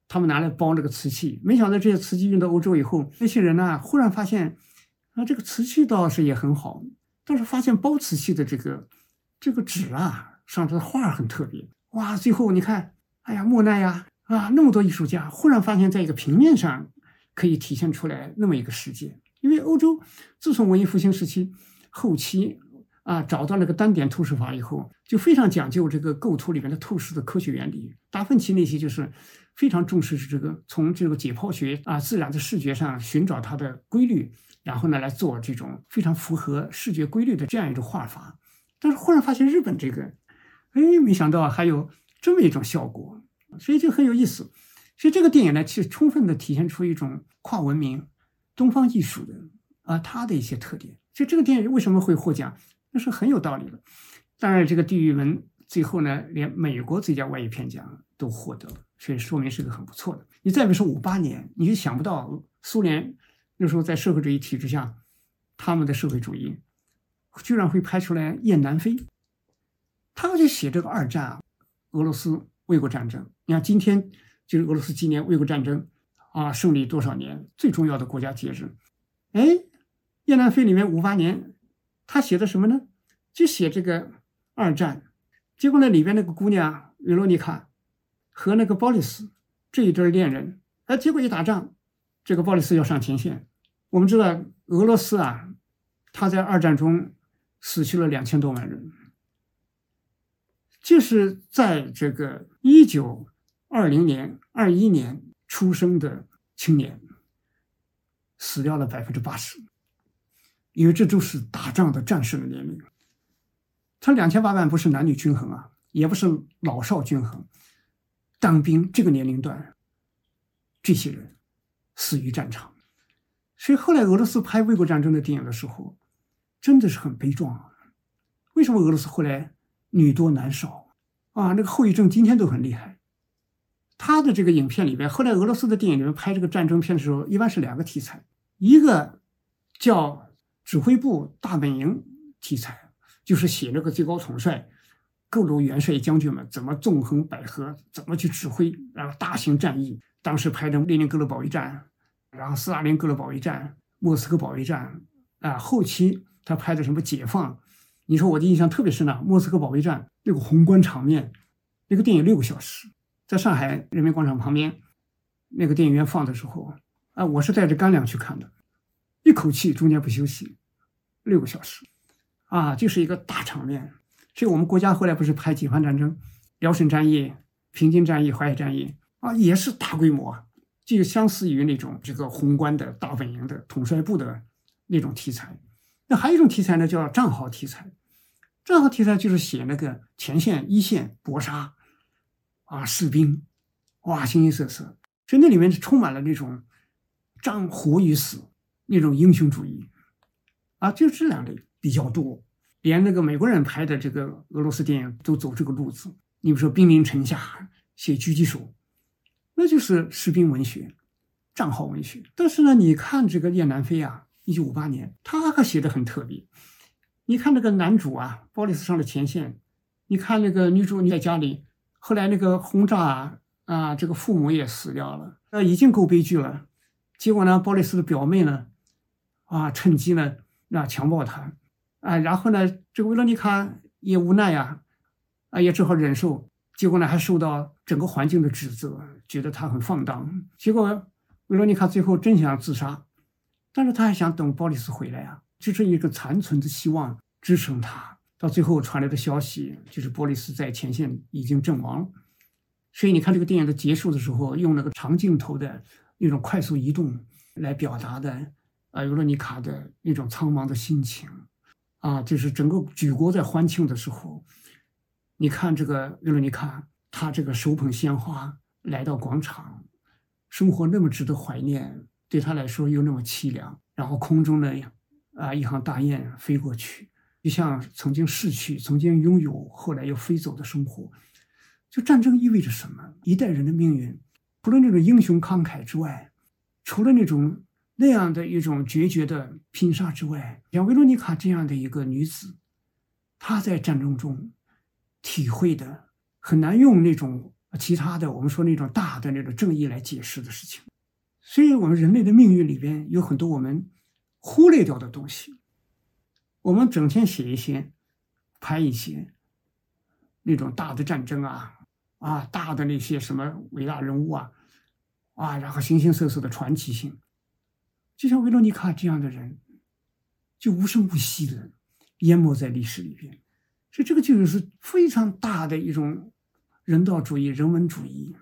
他们拿来包这个瓷器，没想到这些瓷器运到欧洲以后，那些人呢，忽然发现啊，这个瓷器倒是也很好，但是发现包瓷器的这个这个纸啊，上的画很特别哇。最后你看，哎呀，莫奈呀啊，那么多艺术家，忽然发现在一个平面上。可以体现出来那么一个世界，因为欧洲自从文艺复兴时期后期啊，找到那个单点透视法以后，就非常讲究这个构图里面的透视的科学原理。达芬奇那些就是非常重视这个从这个解剖学啊、自然的视觉上寻找它的规律，然后呢来做这种非常符合视觉规律的这样一种画法。但是忽然发现日本这个，哎，没想到还有这么一种效果，所以就很有意思。所以这个电影呢，其实充分的体现出一种跨文明、东方艺术的啊，它的一些特点。所以这个电影为什么会获奖，那是很有道理的。当然，这个《地狱门》最后呢，连美国最佳外语片奖都获得了，所以说明是个很不错的。你再比如说五八年，你就想不到苏联那时候在社会主义体制下，他们的社会主义居然会拍出来《雁南飞》，他就写这个二战啊，俄罗斯卫国战争。你看今天。就是俄罗斯纪念卫国战争啊胜利多少年最重要的国家节日，哎，《雁南飞》里面五八年，他写的什么呢？就写这个二战，结果呢里边那个姑娘维罗妮卡和那个鲍里斯这一对恋人，哎，结果一打仗，这个鲍里斯要上前线。我们知道俄罗斯啊，他在二战中死去了两千多万人，就是在这个一九。二零年、二一年出生的青年死掉了百分之八十，因为这都是打仗的战士的年龄。他两千八万不是男女均衡啊，也不是老少均衡。当兵这个年龄段，这些人死于战场。所以后来俄罗斯拍卫国战争的电影的时候，真的是很悲壮啊。为什么俄罗斯后来女多男少啊？那个后遗症今天都很厉害。他的这个影片里边，后来俄罗斯的电影里面拍这个战争片的时候，一般是两个题材，一个叫指挥部大本营题材，就是写那个最高统帅、各路元帅将军们怎么纵横捭阖，怎么去指挥，然后大型战役。当时拍的列宁格勒保卫战，然后斯大林格勒保卫战、莫斯科保卫战啊。后期他拍的什么解放？你说我的印象特别深呢，莫斯科保卫战那个宏观场面，那个电影六个小时。在上海人民广场旁边，那个电影院放的时候，啊，我是带着干粮去看的，一口气中间不休息，六个小时，啊，就是一个大场面。所以我们国家后来不是拍解放战争、辽沈战役、平津战役、淮海战役啊，也是大规模，就相似于那种这个宏观的大本营的统帅部的那种题材。那还有一种题材呢，叫战壕题材。战壕题材就是写那个前线一线搏杀。啊，士兵，哇，形形色色，所以那里面是充满了那种战活与死那种英雄主义，啊，就这两类比较多。连那个美国人拍的这个俄罗斯电影都走这个路子。你比如说《兵临城下》，写狙击手，那就是士兵文学、战壕文学。但是呢，你看这个叶南飞啊，一九五八年，他可写的很特别。你看那个男主啊，鲍里斯上了前线，你看那个女主你在家里。后来那个轰炸啊，啊，这个父母也死掉了，那已经够悲剧了。结果呢，鲍里斯的表妹呢，啊，趁机呢，啊，强暴他，啊，然后呢，这个维罗妮卡也无奈呀，啊，也只好忍受。结果呢，还受到整个环境的指责，觉得他很放荡。结果维罗妮卡最后真想自杀，但是他还想等鲍里斯回来啊，这是一个残存的希望支撑他。到最后传来的消息就是，波利斯在前线已经阵亡了。所以你看这个电影的结束的时候，用那个长镜头的那种快速移动来表达的，啊，尤罗尼卡的那种苍茫的心情，啊，就是整个举国在欢庆的时候，你看这个尤罗尼卡，她这个手捧鲜花来到广场，生活那么值得怀念，对她来说又那么凄凉。然后空中呢，啊，一行大雁飞过去，就像曾经逝去、曾经拥有、后来又飞走的生活。就战争意味着什么？一代人的命运，除了那种英雄慷慨之外，除了那种那样的一种决绝的拼杀之外，像维罗妮卡这样的一个女子，她在战争中体会的很难用那种其他的我们说那种大的那种正义来解释的事情。所以，我们人类的命运里边有很多我们忽略掉的东西。我们整天写一些、拍一些那种大的战争啊。啊，大的那些什么伟大人物啊，啊，然后形形色色的传奇性，就像维罗妮卡这样的人，就无声无息的淹没在历史里边，所以这个就是非常大的一种人道主义、人文主义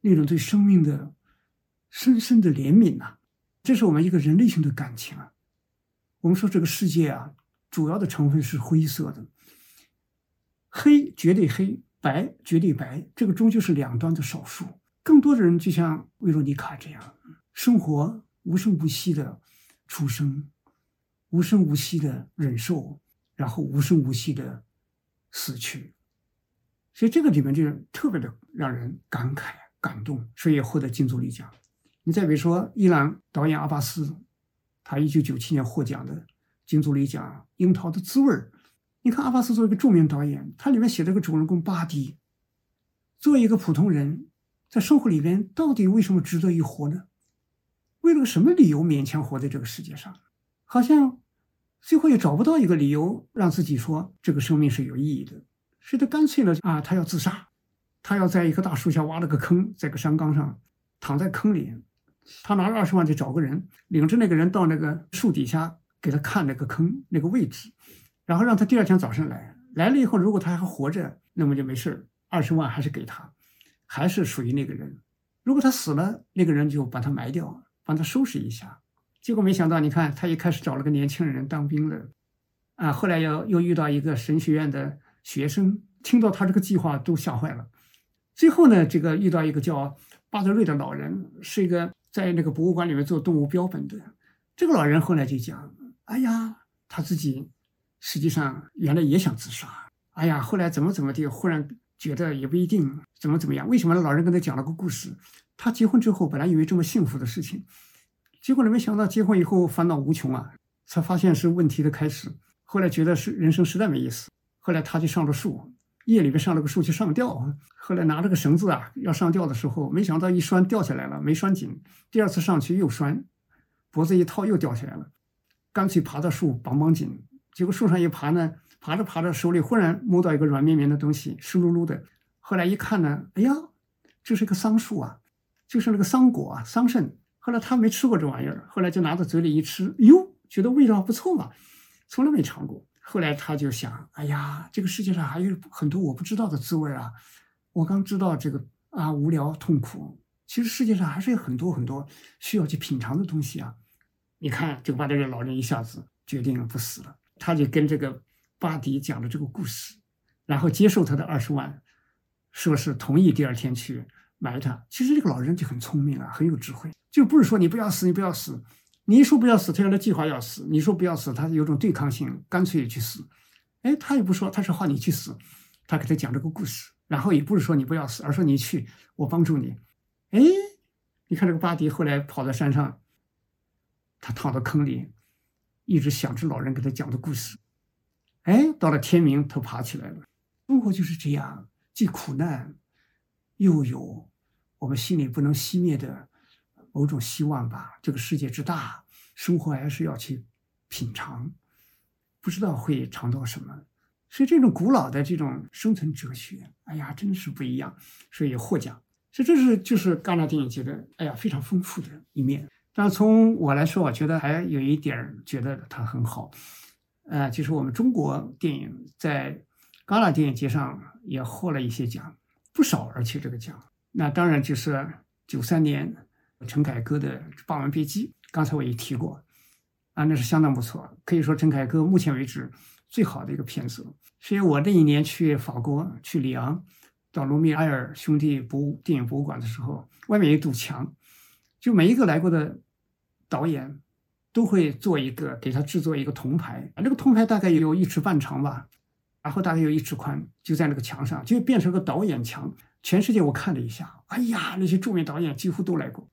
那种对生命的深深的怜悯呐，这是我们一个人类性的感情啊。我们说这个世界啊，主要的成分是灰色的，黑绝对黑。白绝对白，这个终究是两端的少数。更多的人就像维罗妮卡这样，生活无声无息的出生，无声无息的忍受，然后无声无息的死去。所以这个里面就是特别的让人感慨感动，所以也获得金棕榈奖。你再比如说，伊朗导演阿巴斯，他一九九七年获奖的金棕榈奖《樱桃的滋味》。你看，阿巴斯作为一个著名导演，他里面写这个主人公巴迪，作为一个普通人，在生活里边到底为什么值得一活呢？为了个什么理由勉强活在这个世界上？好像最后也找不到一个理由让自己说这个生命是有意义的，所以他干脆了啊，他要自杀，他要在一棵大树下挖了个坑，在个山岗上躺在坑里，他拿着二十万去找个人，领着那个人到那个树底下给他看那个坑那个位置。然后让他第二天早上来，来了以后，如果他还活着，那么就没事二十万还是给他，还是属于那个人。如果他死了，那个人就把他埋掉了，帮他收拾一下。结果没想到，你看他一开始找了个年轻人当兵的，啊，后来又又遇到一个神学院的学生，听到他这个计划都吓坏了。最后呢，这个遇到一个叫巴德瑞的老人，是一个在那个博物馆里面做动物标本的。这个老人后来就讲：“哎呀，他自己。”实际上，原来也想自杀。哎呀，后来怎么怎么地，忽然觉得也不一定，怎么怎么样？为什么？老人跟他讲了个故事。他结婚之后，本来以为这么幸福的事情，结果呢，没想到结婚以后烦恼无穷啊，才发现是问题的开始。后来觉得是人生实在没意思。后来他就上了树，夜里边上了个树去上吊。后来拿着个绳子啊，要上吊的时候，没想到一拴掉下来了，没拴紧。第二次上去又拴，脖子一套又掉下来了，干脆爬到树绑绑紧。结果树上一爬呢，爬着爬着，手里忽然摸到一个软绵绵的东西，湿漉漉的。后来一看呢，哎呀，这是个桑树啊，就是那个桑果啊，桑葚。后来他没吃过这玩意儿，后来就拿到嘴里一吃，哟，觉得味道不错嘛，从来没尝过。后来他就想，哎呀，这个世界上还有很多我不知道的滋味啊！我刚知道这个啊，无聊痛苦，其实世界上还是有很多很多需要去品尝的东西啊！你看，就把这个老人一下子决定了不死了。他就跟这个巴迪讲了这个故事，然后接受他的二十万，说是同意第二天去埋他。其实这个老人就很聪明啊，很有智慧，就不是说你不要死，你不要死，你一说不要死，他原来计划要死；你说不要死，他有种对抗性，干脆去死。哎，他也不说，他说好你去死，他给他讲这个故事，然后也不是说你不要死，而说你去，我帮助你。哎，你看这个巴迪后来跑到山上，他躺到坑里。一直想着老人给他讲的故事，哎，到了天明，他爬起来了。生活就是这样，既苦难，又有我们心里不能熄灭的某种希望吧。这个世界之大，生活还是要去品尝，不知道会尝到什么。所以这种古老的这种生存哲学，哎呀，真的是不一样。所以获奖，所以这是就是戛纳电影节的，哎呀，非常丰富的一面。但从我来说，我觉得还有一点觉得它很好，呃，就是我们中国电影在戛纳电影节上也获了一些奖，不少，而且这个奖，那当然就是九三年陈凯歌的《霸王别姬》，刚才我也提过，啊，那是相当不错，可以说陈凯歌目前为止最好的一个片子。所以我那一年去法国去里昂，到卢米埃尔兄弟博物电影博物馆的时候，外面有一堵墙，就每一个来过的导演都会做一个给他制作一个铜牌，啊那个铜牌大概有一尺半长吧，然后大概有一尺宽，就在那个墙上，就变成个导演墙。全世界我看了一下，哎呀，那些著名导演几乎都来过。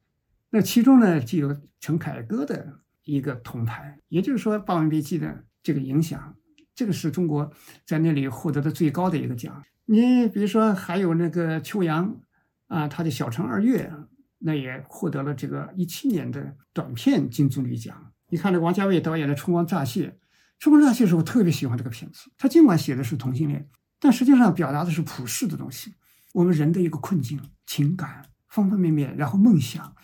那其中呢，就有陈凯歌的一个铜牌，也就是说《霸王别姬》的这个影响，这个是中国在那里获得的最高的一个奖。你比如说，还有那个秋阳啊，他的《小城二月》，那也获得了这个一七年的短片金棕榈奖。你看那王家卫导演的《春光乍泄》，《春光乍泄》是我特别喜欢这个片子。他尽管写的是同性恋，但实际上表达的是普世的东西，我们人的一个困境、情感方方面面，然后梦想。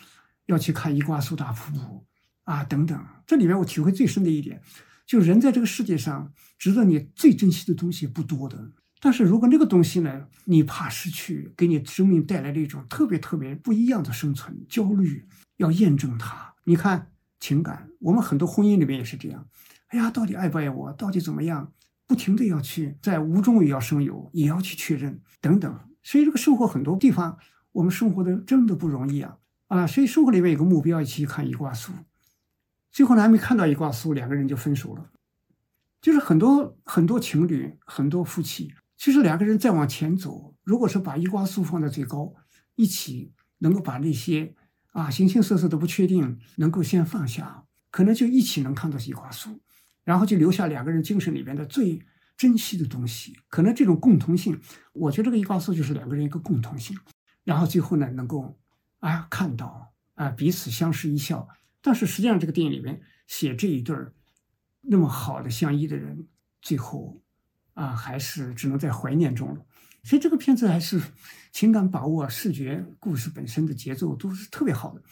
要去看伊瓜苏大瀑布啊，等等。这里面我体会最深的一点，就人在这个世界上，值得你最珍惜的东西不多的。但是如果那个东西呢，你怕失去，给你生命带来了一种特别特别不一样的生存焦虑，要验证它。你看情感，我们很多婚姻里面也是这样。哎呀，到底爱不爱我？到底怎么样？不停的要去在无中也要生有，也要去确认等等。所以这个生活很多地方，我们生活的真的不容易啊。啊，所以生活里面有个目标，一起去看伊瓜苏。最后呢，还没看到伊瓜苏，两个人就分手了。就是很多很多情侣，很多夫妻，其实两个人再往前走，如果是把伊瓜苏放在最高，一起能够把那些啊形形色色的不确定能够先放下，可能就一起能看到伊瓜苏，然后就留下两个人精神里面的最珍惜的东西。可能这种共同性，我觉得这个一瓜苏就是两个人一个共同性。然后最后呢，能够。啊，看到啊，彼此相视一笑。但是实际上，这个电影里面写这一对儿那么好的相依的人，最后啊，还是只能在怀念中了。所以这个片子还是情感把握、视觉、故事本身的节奏都是特别好的。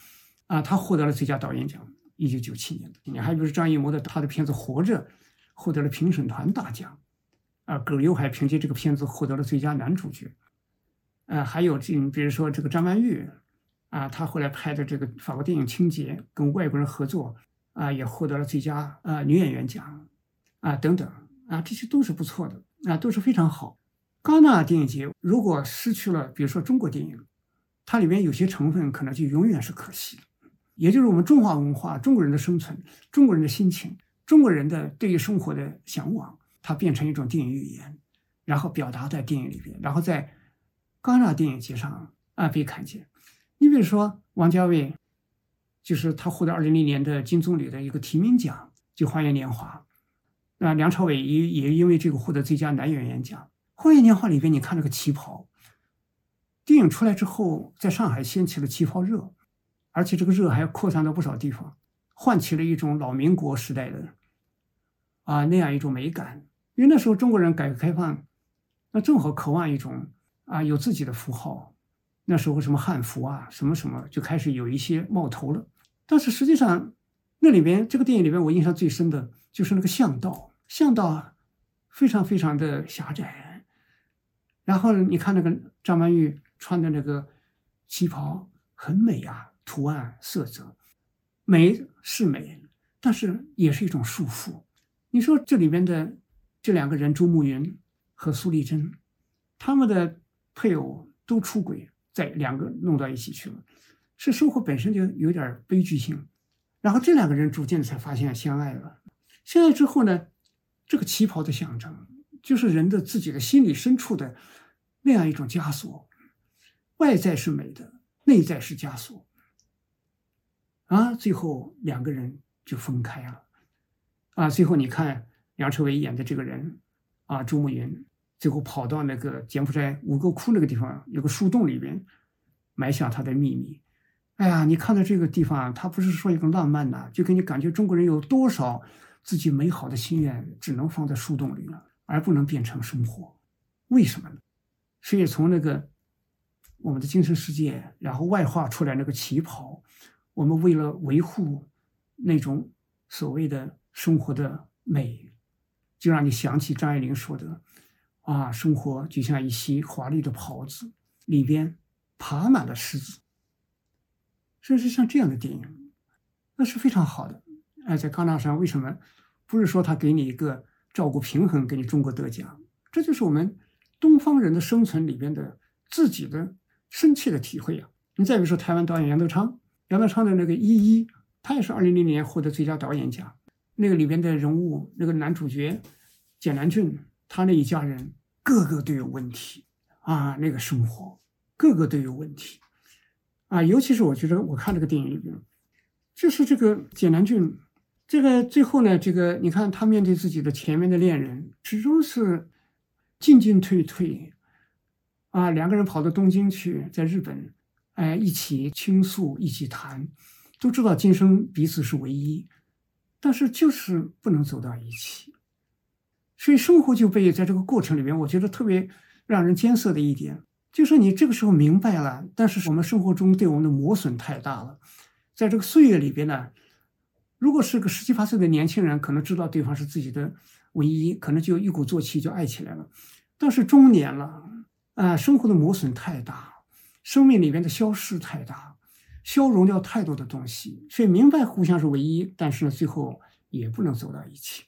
啊，他获得了最佳导演奖，一九九七年的。你还比如张艺谋的他的片子《活着》，获得了评审团大奖。啊，葛优还凭借这个片子获得了最佳男主角。啊，还有这，比如说这个张曼玉。啊，她后来拍的这个法国电影《情节》，跟外国人合作，啊，也获得了最佳啊女演员奖，啊等等，啊这些都是不错的，啊都是非常好。戛纳电影节如果失去了，比如说中国电影，它里面有些成分可能就永远是可惜的。也就是我们中华文化、中国人的生存、中国人的心情、中国人的对于生活的向往，它变成一种电影语言，然后表达在电影里边，然后在戛纳电影节上啊被看见。你比如说，王家卫，就是他获得二零零年的金棕榈的一个提名奖，就《花样年华》。那梁朝伟也也因为这个获得最佳男演员奖。《花样年华》里边，你看那个旗袍，电影出来之后，在上海掀起了旗袍热，而且这个热还扩散到不少地方，唤起了一种老民国时代的啊那样一种美感。因为那时候中国人改革开放，那正好渴望一种啊有自己的符号。那时候什么汉服啊，什么什么就开始有一些冒头了。但是实际上，那里面这个电影里面我印象最深的就是那个巷道，巷道非常非常的狭窄。然后你看那个张曼玉穿的那个旗袍很美啊，图案色泽美是美，但是也是一种束缚。你说这里面的这两个人周慕云和苏丽珍，他们的配偶都出轨。在两个弄到一起去了，是生活本身就有点悲剧性，然后这两个人逐渐才发现相爱了。相爱之后呢，这个旗袍的象征就是人的自己的心理深处的那样一种枷锁，外在是美的，内在是枷锁。啊，最后两个人就分开了。啊，最后你看梁朝伟演的这个人，啊，朱慕云。最后跑到那个柬埔寨吴哥窟那个地方，有个树洞里边，埋下他的秘密。哎呀，你看到这个地方，他不是说一个浪漫呐，就给你感觉中国人有多少自己美好的心愿，只能放在树洞里了，而不能变成生活。为什么呢？所以从那个我们的精神世界，然后外化出来那个旗袍，我们为了维护那种所谓的生活的美，就让你想起张爱玲说的。啊，生活就像一袭华丽的袍子，里边爬满了虱子。甚至像这样的电影，那是非常好的。哎，在戛纳上为什么不是说他给你一个照顾平衡，给你中国得奖？这就是我们东方人的生存里边的自己的深切的体会啊！你再比如说台湾导演杨德昌，杨德昌的那个《一一》，他也是二零零年获得最佳导演奖。那个里边的人物，那个男主角简南俊，他那一家人个个都有问题啊，那个生活个个都有问题啊。尤其是我觉得，我看这个电影里边，就是这个简南俊，这个最后呢，这个你看他面对自己的前面的恋人，始终是进进退退啊。两个人跑到东京去，在日本，哎，一起倾诉，一起谈，都知道今生彼此是唯一。但是就是不能走到一起，所以生活就被在这个过程里面，我觉得特别让人艰涩的一点，就是你这个时候明白了，但是我们生活中对我们的磨损太大了，在这个岁月里边呢，如果是个十七八岁的年轻人，可能知道对方是自己的唯一，可能就一鼓作气就爱起来了，但是中年了啊，生活的磨损太大，生命里面的消失太大。消融掉太多的东西，所以明白互相是唯一，但是呢，最后也不能走到一起。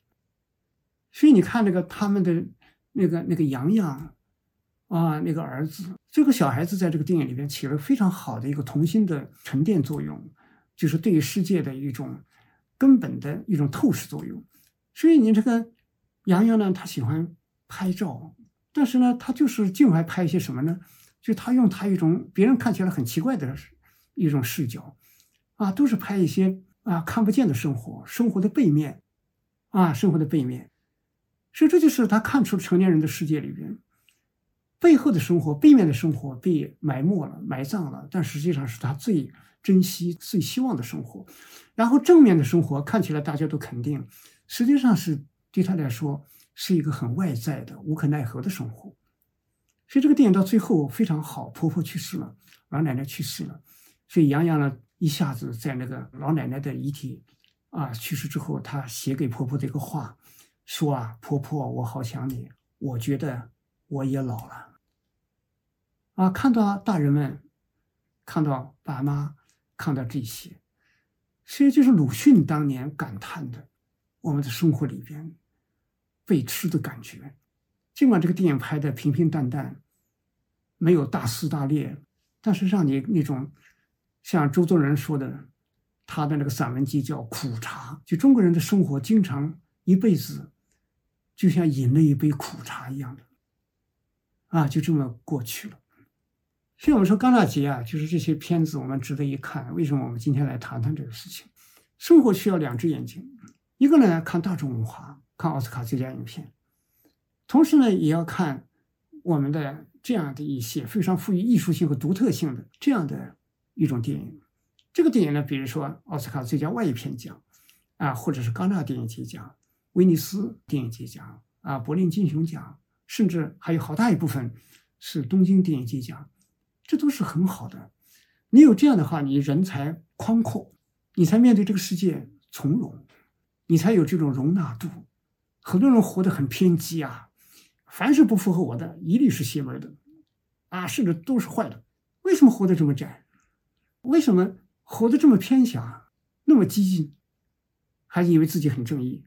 所以你看那个他们的那个那个洋洋啊，那个儿子，这个小孩子在这个电影里边起了非常好的一个童心的沉淀作用，就是对于世界的一种根本的一种透视作用。所以你这个洋洋呢，他喜欢拍照，但是呢，他就是尽爱拍一些什么呢？就他用他一种别人看起来很奇怪的。一种视角，啊，都是拍一些啊看不见的生活，生活的背面，啊，生活的背面，所以这就是他看出成年人的世界里边背后的生活，背面的生活被埋没了、埋葬了，但实际上是他最珍惜、最希望的生活。然后正面的生活看起来大家都肯定，实际上是对他来说是一个很外在的、无可奈何的生活。所以这个电影到最后非常好，婆婆去世了，老奶奶去世了。所以杨洋呢，一下子在那个老奶奶的遗体啊去世之后，他写给婆婆的一个话，说啊，婆婆，我好想你，我觉得我也老了。啊，看到大人们，看到爸妈，看到这些，所以就是鲁迅当年感叹的，我们的生活里边被吃的感觉。尽管这个电影拍的平平淡淡，没有大撕大裂，但是让你那种。像周作人说的，他的那个散文集叫《苦茶》，就中国人的生活经常一辈子，就像饮了一杯苦茶一样的，啊，就这么过去了。所以我们说戛纳节啊，就是这些片子我们值得一看。为什么我们今天来谈谈这个事情？生活需要两只眼睛，一个呢看大众文化，看奥斯卡最佳影片，同时呢也要看我们的这样的一些非常富于艺术性和独特性的这样的。一种电影，这个电影呢，比如说奥斯卡最佳外语片奖，啊，或者是戛纳电影节奖、威尼斯电影节奖，啊，柏林金熊奖，甚至还有好大一部分是东京电影节奖，这都是很好的。你有这样的话，你人才宽阔，你才面对这个世界从容，你才有这种容纳度。很多人活得很偏激啊，凡是不符合我的，一律是邪门的，啊，甚至都是坏的。为什么活得这么窄？为什么活得这么偏狭，那么激进，还以为自己很正义？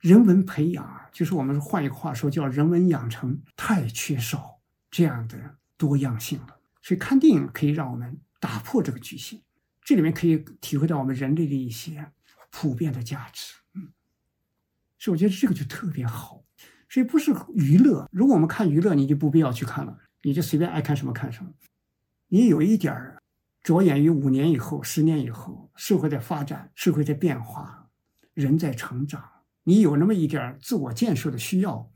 人文培养，就是我们换一个话说，叫人文养成，太缺少这样的多样性了。所以看电影可以让我们打破这个局限，这里面可以体会到我们人类的一些普遍的价值。嗯，所以我觉得这个就特别好。所以不是娱乐，如果我们看娱乐，你就不必要去看了，你就随便爱看什么看什么。你有一点儿。着眼于五年以后、十年以后，社会在发展，社会在变化，人在成长。你有那么一点自我建设的需要，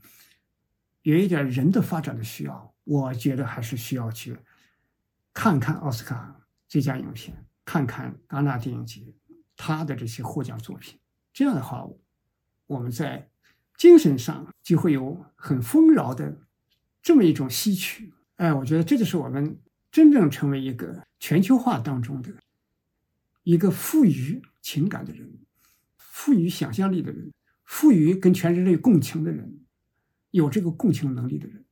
有一点人的发展的需要，我觉得还是需要去看看奥斯卡最佳影片，看看戛纳电影节他的这些获奖作品。这样的话，我们在精神上就会有很丰饶的这么一种吸取。哎，我觉得这就是我们。真正成为一个全球化当中的一个富于情感的人，富于想象力的人，富于跟全人类共情的人，有这个共情能力的人。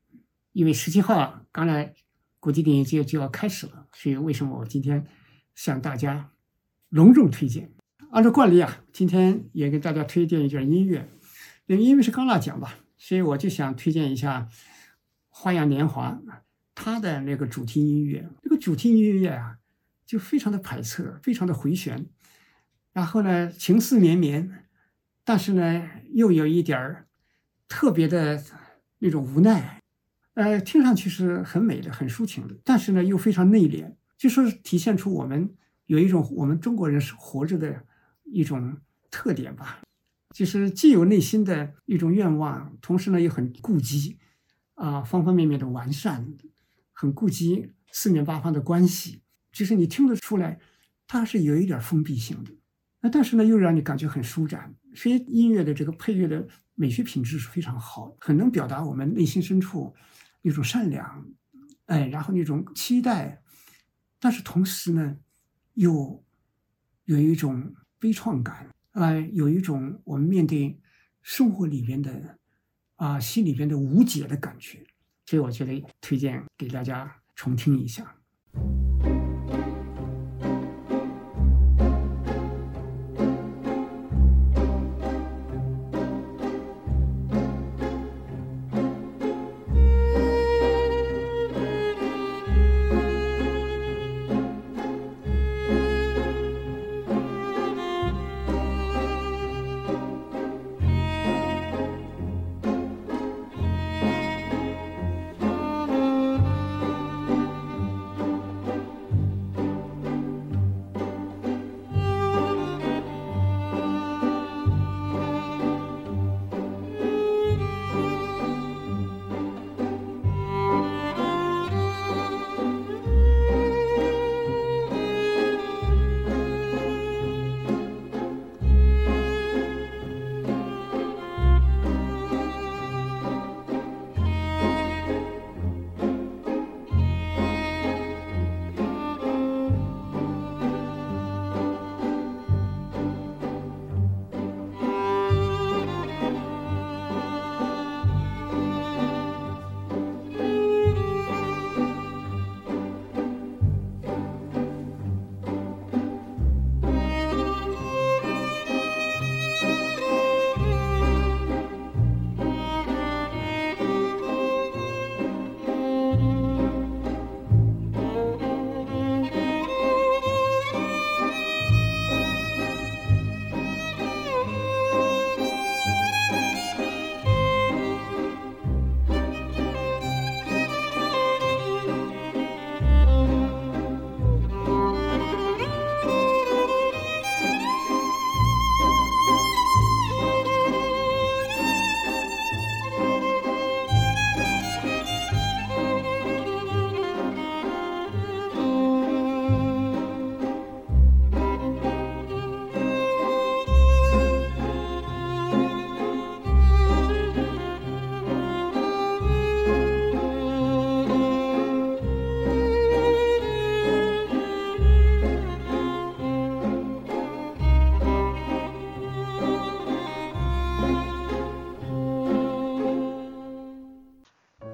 因为十七号啊刚才国际电影节就要开始了，所以为什么我今天向大家隆重推荐按照惯例啊，今天也给大家推荐一件音乐，因为因为是戛纳奖吧，所以我就想推荐一下《花样年华》他的那个主题音乐。这个主题音乐啊，就非常的排斥，非常的回旋，然后呢，情思绵绵，但是呢，又有一点儿特别的那种无奈，呃，听上去是很美的，很抒情的，但是呢，又非常内敛，就是体现出我们。有一种我们中国人是活着的一种特点吧，就是既有内心的一种愿望，同时呢又很顾及啊方方面面的完善，很顾及四面八方的关系。其实你听得出来，它是有一点封闭性的，那但是呢又让你感觉很舒展。所以音乐的这个配乐的美学品质是非常好，很能表达我们内心深处那种善良，哎，然后那种期待，但是同时呢。又有一种悲怆感，哎，有一种我们面对生活里边的啊心里边的无解的感觉，所以我觉得推荐给大家重听一下。